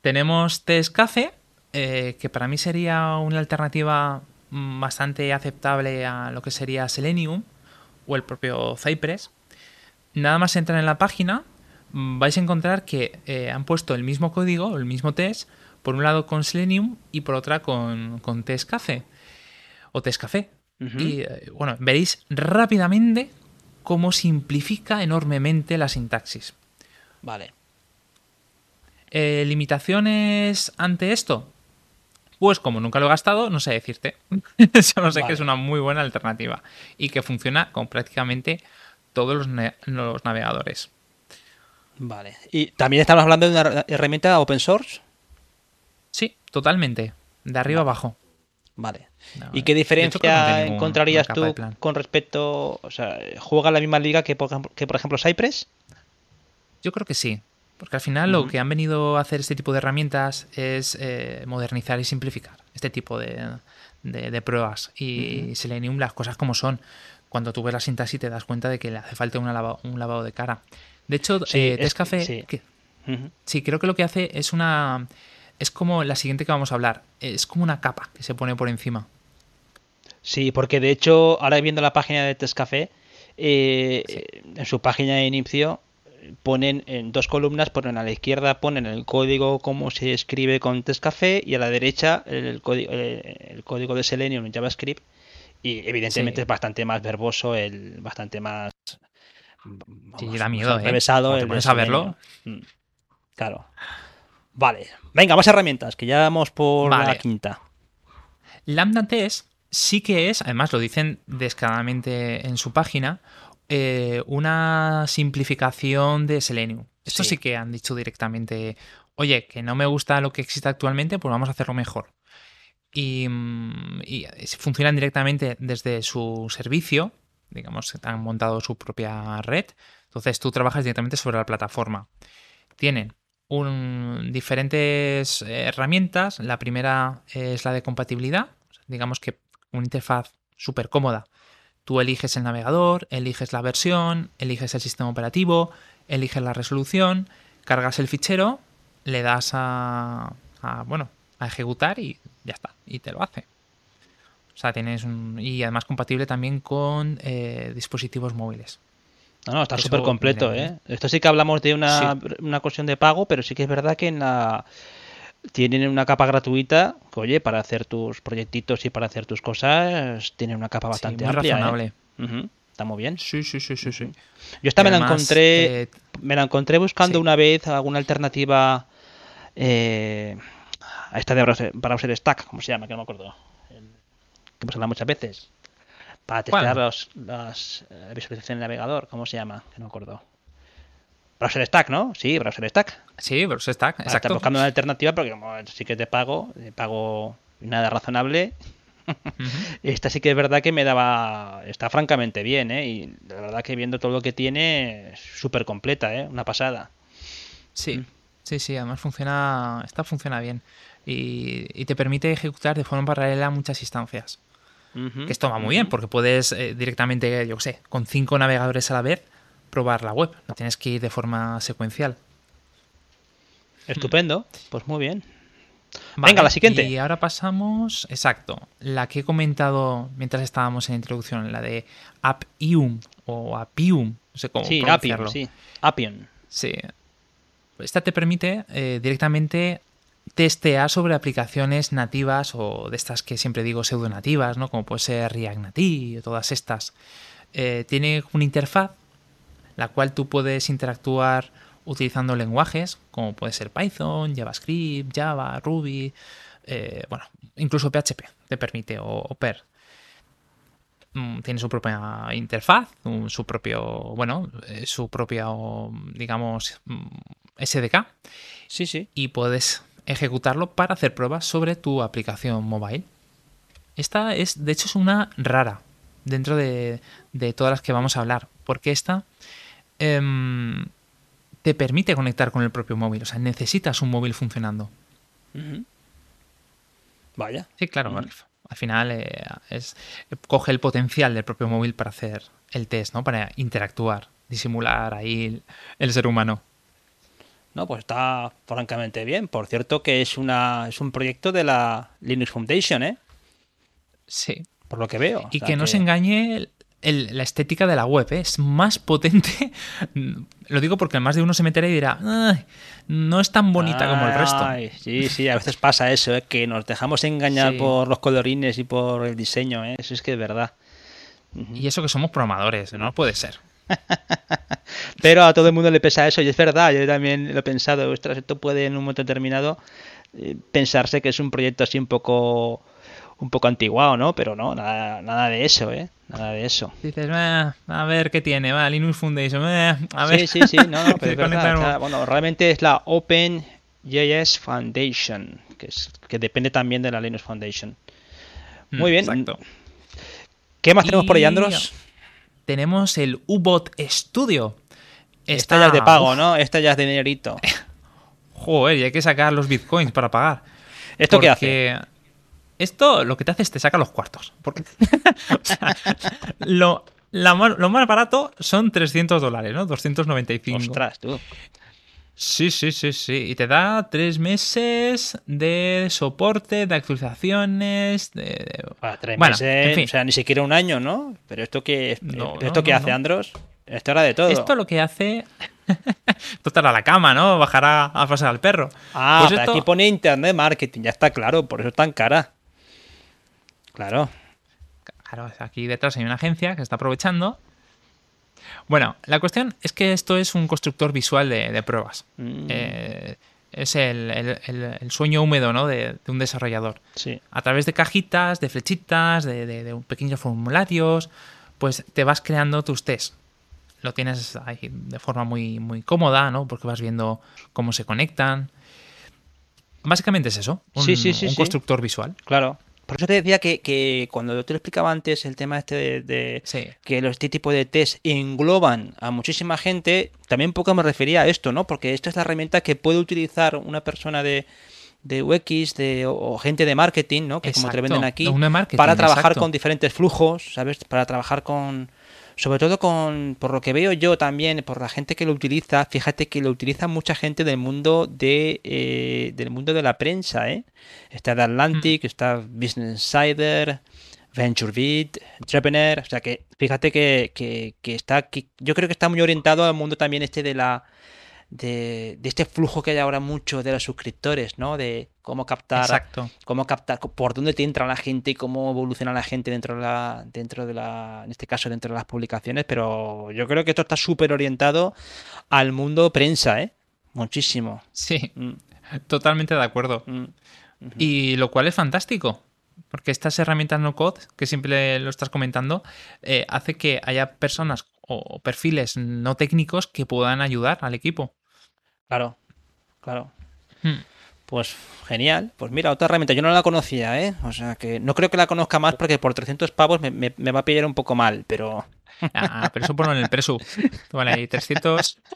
Tenemos Test Café, eh, que para mí sería una alternativa bastante aceptable a lo que sería Selenium o el propio Cypress. Nada más entrar en la página, mm, vais a encontrar que eh, han puesto el mismo código, el mismo test, por un lado con Selenium y por otra con, con Test Café o Test Café. Y eh, bueno, veréis rápidamente cómo simplifica enormemente la sintaxis. Vale. Eh, ¿Limitaciones ante esto? Pues como nunca lo he gastado, no sé decirte. Solo sé que es una muy buena alternativa y que funciona con prácticamente todos los, navegadores. Vale. ¿Y también estamos hablando de una herramienta open source? Sí, totalmente. De arriba abajo. Vale. ¿Y qué diferencia encontrarías tú con respecto, o sea, juega la misma liga que que por ejemplo Cypress? Yo creo que sí. Porque al final lo que han venido a hacer este tipo de herramientas es eh, modernizar y simplificar este tipo de, pruebas. Y Selenium, las cosas como son. Cuando tú ves la sintaxis te das cuenta de que le hace falta un lavado de cara. De hecho, sí, eh, sí. creo que lo que hace es una... Es como la siguiente que vamos a hablar. Es como una capa que se pone por encima. Sí, porque de hecho, ahora viendo la página de Tescafé, eh, en su página de inicio ponen en dos columnas, ponen a la izquierda ponen el código como se escribe con Tescafé y a la derecha el, código, el, código de Selenium en JavaScript y evidentemente es bastante más verboso, el bastante más sí, da miedo, ¿eh? el a verlo. Mm, claro. Vale, venga, más herramientas, que ya vamos por la quinta. Lambda Test sí que es, además lo dicen descaradamente en su página, eh, una simplificación de Selenium. Esto sí. que han dicho directamente, oye, que no me gusta lo que existe actualmente, pues vamos a hacerlo mejor. Y, mm, funcionan directamente desde su servicio, digamos, han montado su propia red. Entonces tú trabajas directamente sobre la plataforma. Tienen diferentes herramientas. La primera es la de compatibilidad. Digamos que una interfaz súper cómoda Tú eliges el navegador, eliges la versión, eliges el sistema operativo, eliges la resolución, cargas el fichero, le das a, bueno, a ejecutar y ya está, y te lo hace. O sea, tienes un, y además compatible también con eh, dispositivos móviles. No, no, está súper completo, ¿eh? Esto sí que hablamos de una, una cuestión de pago, pero sí que es verdad que en la tienen una capa gratuita, oye, para hacer tus proyectitos y para hacer tus cosas, tienen una capa bastante sí, muy ¿eh? razonable. Está muy bien. Sí, sí, sí, sí, sí. Yo esta me la encontré, eh, me la encontré buscando una vez alguna alternativa eh, a esta de browser, browser stack, ¿cómo se llama? Que no me acuerdo. Que hemos hablado muchas veces. Para testear las visualizaciones del navegador, ¿cómo se llama? Que no me acuerdo. Browser Stack, ¿no? Sí, Browser Stack. Sí, Browser Stack, exacto. buscando una alternativa porque como sí que te pago, te pago nada razonable. Esta sí que es verdad que me daba, está francamente bien, ¿eh? Y la verdad que viendo todo lo que tiene, súper completa, ¿eh? Una pasada. Sí, mm. sí, sí, además funciona, esta funciona bien. Y, te permite ejecutar de forma paralela muchas instancias. Que esto va muy bien porque puedes eh, directamente, yo qué sé, con cinco navegadores a la vez, probar la web, no tienes que ir de forma secuencial. Estupendo, pues muy bien. Venga, la siguiente. Y ahora pasamos, exacto, la que he comentado mientras estábamos en la introducción, la de Appium o Appium, no sé cómo sí, Appium, sí, Appium. Sí. Esta te permite eh, directamente testear sobre aplicaciones nativas o de estas que siempre digo pseudo nativas, ¿no? Como puede ser React Native o todas estas. Eh, tiene una interfaz la cual tú puedes interactuar utilizando lenguajes como puede ser Python, JavaScript, Java, Ruby, eh, bueno, incluso PHP te permite o, PER. Mm, tiene su propia interfaz, su propio, bueno, eh, su propia, digamos, mm, SDK. Sí, sí. Y puedes ejecutarlo para hacer pruebas sobre tu aplicación mobile. Esta es, de hecho, es una rara dentro de, de todas las que vamos a hablar, porque esta Em, te permite conectar con el propio móvil. O sea, necesitas un móvil funcionando. Vaya. Sí, claro. Al final eh, es, coge el potencial del propio móvil para hacer el test, ¿no? Para interactuar, disimular ahí el, ser humano. No, pues está francamente bien. Por cierto que es una es un proyecto de la Linux Foundation, ¿eh? Sí. Por lo que veo. Y que no se engañe la estética de la web ¿eh? es más potente. Lo digo porque más de uno se meterá y dirá, no es tan bonita como el resto. Sí, sí, a veces pasa eso, ¿eh? que nos dejamos engañar por los colorines y por el diseño. ¿eh? Eso es que es verdad. Y eso que somos programadores, no puede ser. Pero a todo el mundo le pesa eso y es verdad, yo también lo he pensado, esto puede en un momento determinado eh, pensarse que es un proyecto así un poco un poco antiguado, ¿no? Pero no, nada, nada de eso, ¿eh? Nada de eso. Dices, a ver qué tiene, va, Linux Foundation, a ver. Sí, sí, sí, no, pero es bueno, realmente es la OpenJS Foundation, que, es, que depende también de la Linux Foundation. Mm, Muy bien. Exacto. ¿Qué más tenemos por ahí, Andros? Tenemos el U-Bot Studio. Esta ya es de pago, ¿no? Esta ya es de dinerito. Joder, y hay que sacar los bitcoins para pagar. ¿Esto qué hace? Esto lo que te hace es te saca los cuartos. Porque, lo, lo más barato son 300 dólares, ¿no? 295. Ostras, tú. Sí, sí, sí, sí. Y te da tres meses de soporte, de actualizaciones. De, tres meses, o sea, ni siquiera un año, ¿no? Pero esto que, esto que hace Andros, esto era de todo. Esto lo que hace. esto estará a la cama, ¿no? Bajará a pasar al perro. Ah, pues aquí pone Internet Marketing, ya está claro, por eso es tan cara. Claro. Claro, aquí detrás hay una agencia que está aprovechando. Bueno, la cuestión es que esto es un constructor visual de, pruebas. Mm. Eh, es el, sueño húmedo ¿no? de, un desarrollador. Sí. A través de cajitas, de flechitas, de, de, pequeños formularios, pues te vas creando tus tests. Lo tienes ahí de forma muy, muy cómoda, ¿no? Porque vas viendo cómo se conectan. Básicamente es eso, un, sí, sí, sí, un constructor visual. Claro. Por eso te decía que, cuando te lo explicaba antes el tema este de, que los, este tipo de test engloban a muchísima gente, también poco me refería a esto, ¿no? Porque esta es la herramienta que puede utilizar una persona de, de UX de, o, gente de marketing, ¿no? Que como te venden aquí, para trabajar con diferentes flujos, ¿sabes? Para trabajar con, sobre todo con, por lo que veo yo también, por la gente que lo utiliza, fíjate que lo utiliza mucha gente del mundo de eh, del mundo de la prensa, ¿eh? Está de Atlantic, mm. está Business Insider, VentureBeat, Entrepreneur, o sea que fíjate que, que, que está, que yo creo que está muy orientado al mundo también este de la de, este flujo que hay ahora mucho de los suscriptores, ¿no? De cómo captar, cómo captar, por dónde te entra la gente y cómo evoluciona la gente dentro de la, dentro de la, en este caso dentro de las publicaciones, pero yo creo que esto está súper orientado al mundo prensa, ¿eh? Muchísimo. Sí, mm. totalmente de acuerdo. Mm. Y lo cual es fantástico, porque estas herramientas no code, que siempre lo estás comentando, eh, hace que haya personas o perfiles no técnicos que puedan ayudar al equipo. Claro, claro. Hmm. Pues genial. Pues mira, otra herramienta. Yo no la conocía, ¿eh? O sea que no creo que la conozca más porque por 300 pavos me, va a pillar un poco mal, pero. Ah, pero eso ponlo en el presu. Vale, ahí 300.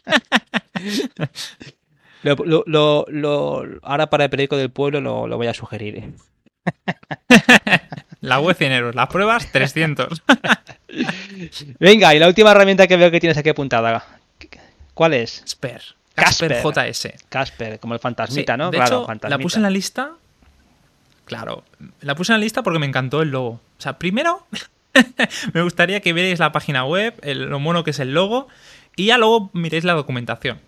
Lo, ahora para el periódico del pueblo lo, voy a sugerir. ¿eh? La web 100 euros, las pruebas 300. Venga, y la última herramienta que veo que tienes aquí apuntada. ¿Cuál es? Casper. Casper, JS. Casper, como el fantasmita, ¿no? claro, La puse en la lista. Claro, la puse en la lista porque me encantó el logo. O sea, primero me gustaría que vierais la página web, lo mono que es el logo, y ya luego miréis la documentación.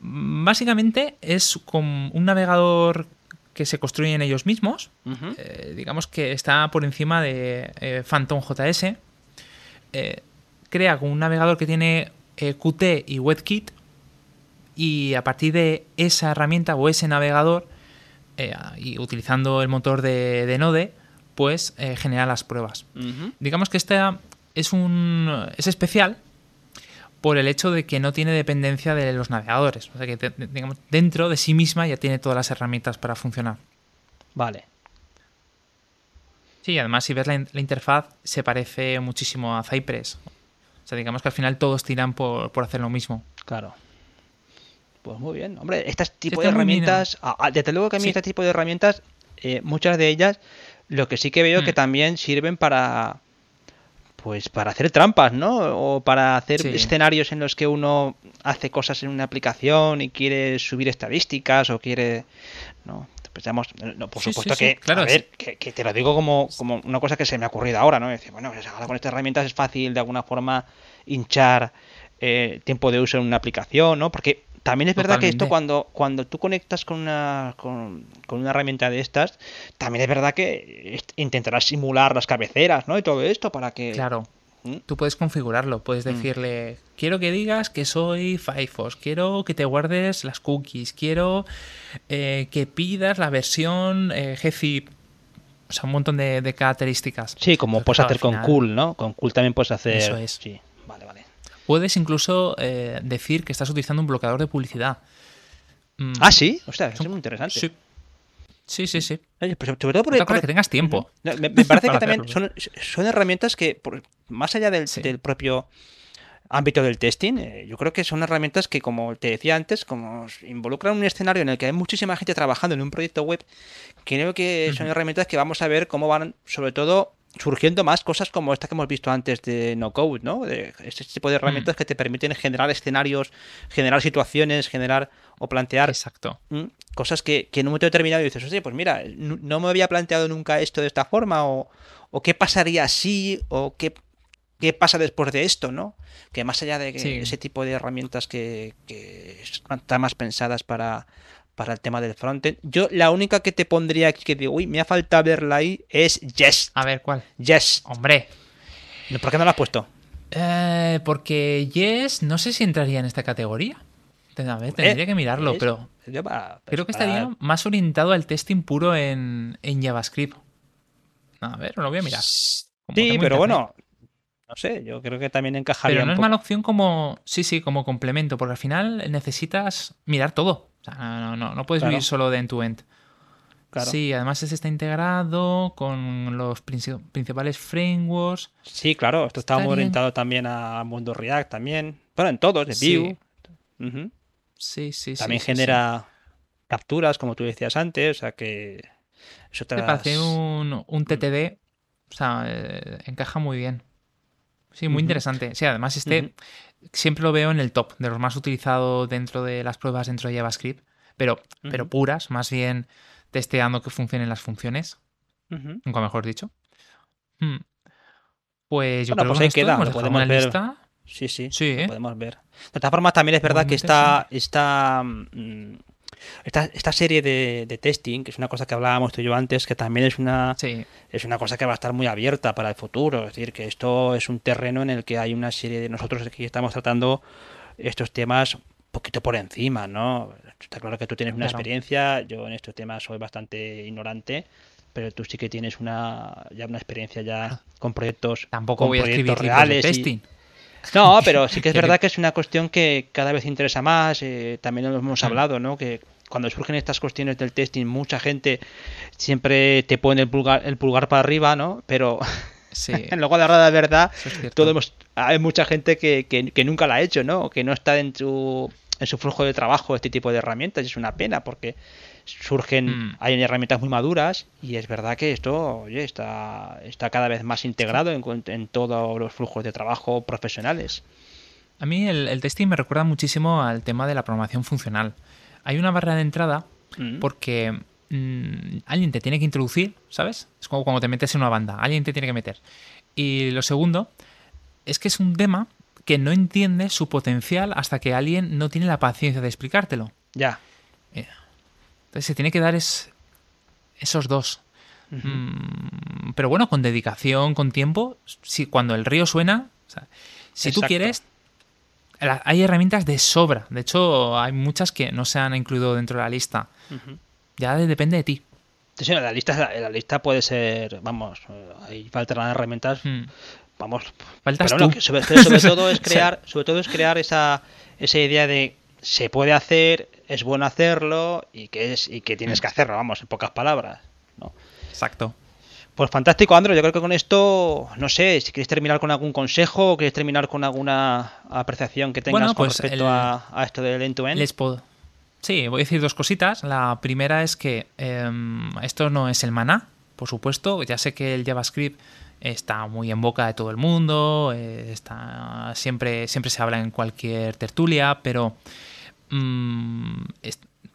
Básicamente es como un navegador que se construyen ellos mismos. Eh, digamos que está por encima de eh, Phantom JS. Eh, crea un navegador que tiene Qt y WebKit. Y a partir de esa herramienta o ese navegador, y utilizando el motor de, Node, pues genera las pruebas. Digamos que esta es un. es especial por el hecho de que no tiene dependencia de los navegadores. O sea que, digamos, dentro de sí misma ya tiene todas las herramientas para funcionar. Vale. Sí, además si ves la, interfaz se parece muchísimo a Cypress. O sea, digamos que al final todos tiran por, hacer lo mismo. Claro. Pues muy bien. Hombre, este tipo de herramientas, desde luego que a mí este tipo de herramientas, eh, muchas de ellas, lo que sí que veo que mm. también sirven para pues para hacer trampas, ¿no? O para hacer escenarios en los que uno hace cosas en una aplicación y quiere subir estadísticas o quiere, ¿no? Pues no, por supuesto que, claro, a ver, que, te lo digo como, como una cosa que se me ha ocurrido ahora, ¿no? Decir, bueno, pues ahora con estas herramientas es fácil de alguna forma hinchar eh, tiempo de uso en una aplicación, ¿no? Porque también es verdad que esto cuando, cuando tú conectas con una, con, una herramienta de estas, también es verdad que intentarás simular las cabeceras, ¿no? Y todo esto para que... Claro. ¿Mm? Tú puedes configurarlo, puedes mm. decirle, quiero que digas que soy Firefox, quiero que te guardes las cookies, quiero eh, que pidas la versión eh, gzip, o sea, un montón de, características. Sí, como puedes hacer con Cool, ¿no? Con Cool también puedes hacer... Eso es. Sí. Puedes incluso eh, decir que estás utilizando un bloqueador de publicidad. Mm. Ah, sí. O sea, es muy interesante. Sí. Sí, sí, sí. Oye, pero sobre todo por, que tengas tiempo. me, parece que también son, herramientas que, más allá del, propio ámbito del testing, eh, yo creo que son herramientas que, como te decía antes, como involucran un escenario en el que hay muchísima gente trabajando en un proyecto web, creo que son herramientas que vamos a ver cómo van, sobre todo, surgiendo más cosas como esta que hemos visto antes de No Code, ¿no? De este tipo de herramientas mm. que te permiten generar escenarios, generar situaciones, generar o plantear Exacto. cosas que, en un momento determinado dices, oye, pues mira, no me había planteado nunca esto de esta forma, o, o qué pasaría si, o qué, qué pasa después de esto, ¿no? Que más allá de ese tipo de herramientas que, que están más pensadas para para el tema del frontend. Yo la única que te pondría aquí que digo, uy, me ha faltado verla ahí es Yes. A ver, ¿cuál? Yes. Hombre. ¿Por qué no la has puesto? Eh, porque Yes no sé si entraría en esta categoría. tendría que mirarlo, pero creo que estaría más orientado al testing puro en, JavaScript. A ver, lo voy a mirar. sí, pero bueno, no sé, yo creo que también encajaría. Pero no es mala opción como, sí, sí, como complemento, porque al final necesitas mirar todo. O sea, no, no, no puedes vivir solo de end-to-end. Sí, además este está integrado con los principales frameworks. Sí, claro, esto está muy orientado también a mundo React también. Bueno, en todos, de Vue. Sí, sí, También genera capturas, como tú decías antes, o sea que... Eso te parece un, un TTD, o sea, eh, encaja muy bien. Sí, muy interesante. Sí, además este siempre lo veo en el top de los más utilizados dentro de las pruebas dentro de JavaScript, pero, pero puras, más bien testeando que funcionen las funciones. Nunca mejor dicho. Hmm. Pues yo creo pues que ahí queda, lo podemos ver. Sí, sí, sí lo podemos ver. De todas formas, también es verdad que está, está mm, esta, esta serie de, testing, que es una cosa que hablábamos tú y yo antes, que también es una, es una cosa que va a estar muy abierta para el futuro. Es decir, que esto es un terreno en el que hay una serie de nosotros que estamos tratando estos temas un poquito por encima, ¿no? Está claro que tú tienes una experiencia, yo en estos temas soy bastante ignorante, pero tú sí que tienes una ya una experiencia ya ah. con proyectos tampoco con voy proyectos reales testing. No, pero sí que es verdad que es una cuestión que cada vez interesa más. Eh, también lo hemos hablado, ¿no? Que cuando surgen estas cuestiones del testing, mucha gente siempre te pone el pulgar, el pulgar para arriba, ¿no? Pero sí. luego de la verdad, todos hay mucha gente que, que, nunca la ha hecho, ¿no? Que no está en su, en su flujo de trabajo este tipo de herramientas. Y es una pena porque surgen, mm. hay herramientas muy maduras y es verdad que esto oye, está, está cada vez más integrado en, en todos los flujos de trabajo profesionales. A mí el, el, testing me recuerda muchísimo al tema de la programación funcional hay una barrera de entrada mm. porque mm, alguien te tiene que introducir, ¿sabes? Es como cuando te metes en una banda, alguien te tiene que meter. Y lo segundo es que es un tema que no entiende su potencial hasta que alguien no tiene la paciencia de explicártelo. Ya. Eh, entonces se tiene que dar esos dos. Mm, pero bueno, con dedicación, con tiempo, si, cuando el río suena, si tú quieres, hay herramientas de sobra. De hecho, hay muchas que no se han incluido dentro de la lista. Ya depende de ti. Sí, la lista, la lista puede ser, vamos, hay falta de herramientas, hmm. vamos. Faltas sobre, todo es crear, sobre todo es crear esa, esa idea de se puede hacer, es bueno hacerlo y que es y que tienes que hacerlo, vamos, en pocas palabras, ¿no? Exacto. Pues fantástico, Andro. Yo creo que con esto, no sé, si quieres terminar con algún consejo o quieres terminar con alguna apreciación que tengas con pues respecto a, esto del end-to-end. Les, Sí, voy a decir dos cositas. La primera es que em, esto no es el maná, por supuesto. Ya sé que el JavaScript está muy en boca de todo el mundo, eh, está, siempre, siempre se habla en cualquier tertulia, pero mm,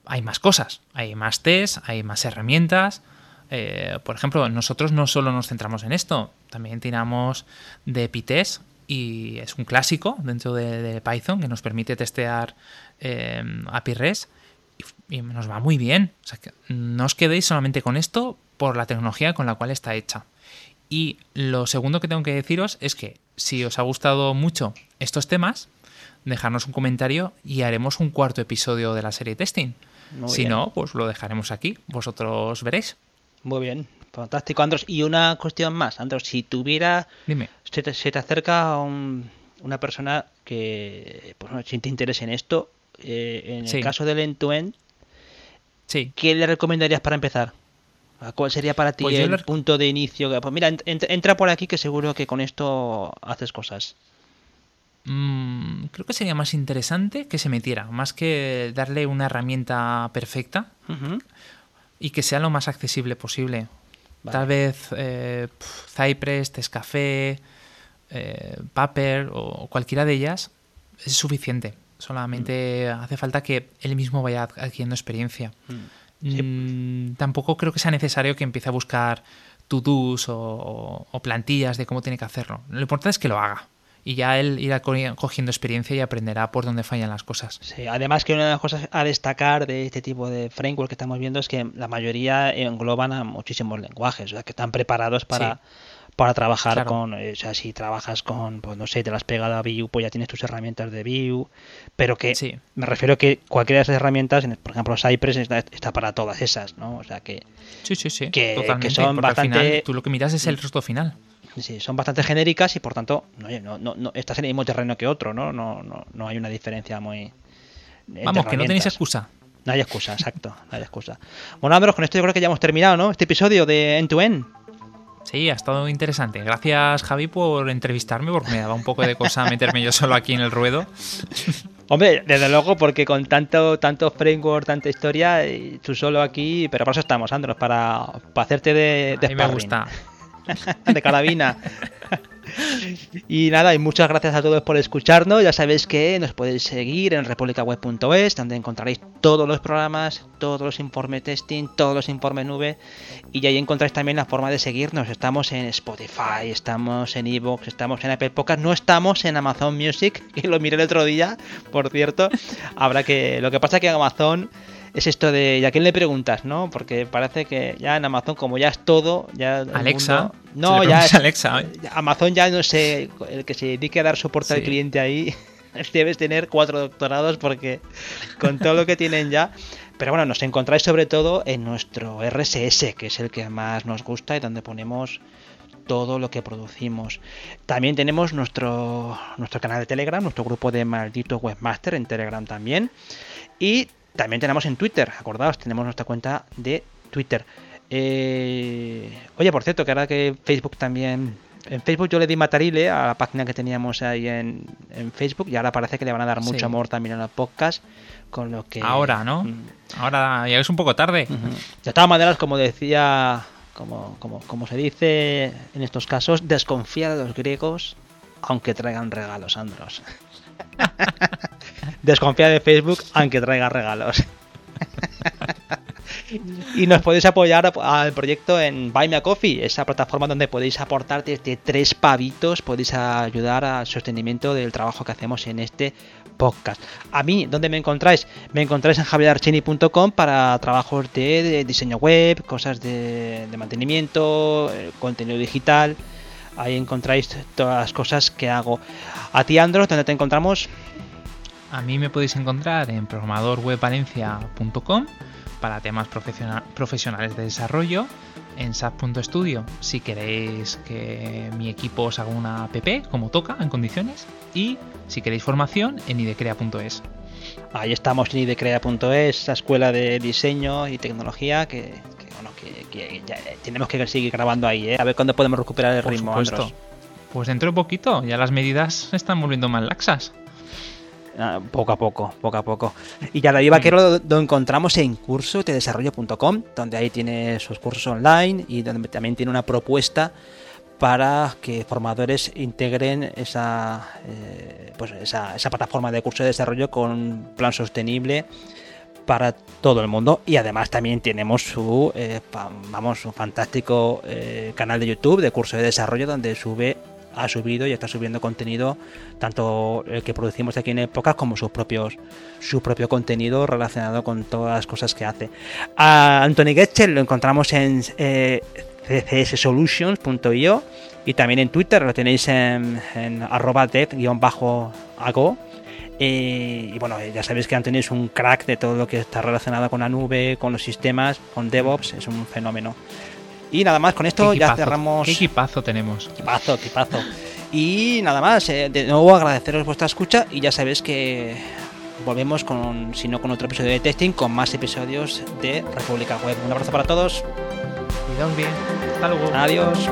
hay más cosas, hay más tests, hay más herramientas. Eh, por ejemplo, nosotros no solo nos centramos en esto, también tiramos de PyTest y es un clásico dentro de, Python que nos permite testear eh, API REST y, nos va muy bien. O sea, que no os quedéis solamente con esto por la tecnología con la cual está hecha. Y lo segundo que tengo que deciros es que si os ha gustado mucho estos temas, dejadnos un comentario y haremos un cuarto episodio de la serie testing. si no, pues lo dejaremos aquí. Vosotros veréis. Muy bien, fantástico, Andros. Y una cuestión más, Andros, si tuviera... Dime. Se te, acerca una persona que, pues, si te interesa en esto, eh, en el caso del end-to-end, sí. ¿qué le recomendarías para empezar? ¿Cuál sería para ti pues el punto de inicio? Pues mira, entra por aquí que seguro que con esto haces cosas. Mm, creo que sería más interesante que se metiera, más que darle una herramienta perfecta y que sea lo más accesible posible. Tal vez eh, Cypress, Tescafé, eh, Paper o cualquiera de ellas es suficiente. Solamente mm. hace falta que él mismo vaya adquiriendo experiencia. Mm. Mm, tampoco creo que sea necesario que empiece a buscar to-dos o, plantillas de cómo tiene que hacerlo. Lo importante es que lo haga. Y ya él irá cogiendo experiencia y aprenderá por dónde fallan las cosas. Sí, además que una de las cosas a destacar de este tipo de framework que estamos viendo es que la mayoría engloban a muchísimos lenguajes, o sea, que están preparados para, para trabajar con, eh, o sea, si trabajas con, pues no sé, te las has pegado a Vue, pues ya tienes tus herramientas de Vue, pero que me refiero a que cualquiera de esas herramientas, por ejemplo, Cypress está, para todas esas, ¿no? O sea, que, sí, sí, sí, que, Totalmente, son bastante... Final, tú lo que miras es el resto final. Sí, son bastante genéricas y por tanto, no, no, no, estás en el mismo terreno que otro, ¿no? No, no, no hay una diferencia muy... Vamos, que no tenéis excusa. No hay excusa, exacto, no hay excusa. Bueno, Andros, con esto yo creo que ya hemos terminado, ¿no? Este episodio de End to End. Sí, ha estado interesante. Gracias, Javi, por entrevistarme, porque me daba un poco de cosa meterme yo solo aquí en el ruedo. Hombre, desde luego, porque con tanto, tanto framework, tanta historia, tú solo aquí, pero para eso estamos, Andros, para, para hacerte de, de A mí me gusta. de carabina. Y nada, y muchas gracias a todos por escucharnos. Ya sabéis que nos podéis seguir en republicaweb.es, donde encontraréis todos los programas, todos los informes testing, todos los informes nube. Y ahí encontráis también la forma de seguirnos. Estamos en Spotify, estamos en Evox, estamos en Apple Podcast, no estamos en Amazon Music, que lo miré el otro día, por cierto. Habrá que. Lo que pasa es que Amazon es esto de, ¿y a quién le preguntas, no? Porque parece que ya en Amazon, como ya es todo, ya... Alexa. no, ya es, Alexa. ¿eh? Amazon ya no sé, el que se dedique a dar soporte al cliente ahí, debes tener cuatro doctorados porque con todo lo que tienen ya... Pero bueno, nos encontráis sobre todo en nuestro RSS, que es el que más nos gusta y donde ponemos todo lo que producimos. También tenemos nuestro, nuestro canal de Telegram, nuestro grupo de malditos webmaster en Telegram también. Y también tenemos en Twitter, acordaos, tenemos nuestra cuenta de Twitter. Eh, oye, por cierto, que ahora que Facebook también... En Facebook yo le di matarile a la página que teníamos ahí en, Facebook y ahora parece que le van a dar mucho amor también a los podcasts. Con lo que... Ahora, ¿no? Mm. Ahora ya es un poco tarde. De todas maneras, como decía, como, como, como se dice en estos casos, desconfía de los griegos aunque traigan regalos, Andros. Desconfía de Facebook aunque traiga regalos. y nos podéis apoyar al proyecto en Buy Me a Coffee, esa plataforma donde podéis aportar desde tres pavitos, podéis ayudar al sostenimiento del trabajo que hacemos en este podcast. A mí, ¿dónde me encontráis? Me encontráis en javierarchini.com para trabajos de, diseño web, cosas de, de mantenimiento, eh, contenido digital. Ahí encontráis todas las cosas que hago. A ti, Andros, ¿dónde te encontramos? A mí me podéis encontrar en programadorwebvalencia.com para temas profesionales de desarrollo, en SAP.studio si queréis que mi equipo os haga una app como toca, en condiciones, y si queréis formación en idecrea.es. Ahí estamos en idecrea.es, esa escuela de diseño y tecnología que, bueno, que, tenemos que seguir grabando ahí, ¿eh? a ver cuándo podemos recuperar el ritmo. Pues dentro de poquito, ya las medidas se están volviendo más laxas. Ah, poco a poco, poco a poco. Y ya David Vaquero lo, encontramos en curso de desarrollo.com, donde ahí tiene sus cursos online y donde también tiene una propuesta para que formadores integren esa, eh, pues esa, esa, plataforma de curso de desarrollo con un plan sostenible para todo el mundo y además también tenemos su eh, vamos un fantástico eh, canal de YouTube de curso de desarrollo donde sube ha subido y está subiendo contenido tanto el que producimos aquí en Épocas como sus propios su propio contenido relacionado con todas las cosas que hace a Anthony Getchel lo encontramos en eh, ccsolutions.io y también en Twitter lo tenéis en, en arroba dev-ago y, bueno, ya sabéis que Anthony es un crack de todo lo que está relacionado con la nube, con los sistemas, con DevOps, es un fenómeno. Y nada más, con esto ya cerramos. ¿Qué equipazo tenemos? Equipazo, equipazo. Y nada más, eh, de nuevo agradeceros vuestra escucha y ya sabéis que volvemos con, si no con otro episodio de testing, con más episodios de República Web. Un abrazo para todos. Cuidaos bien. Hasta luego. Adiós.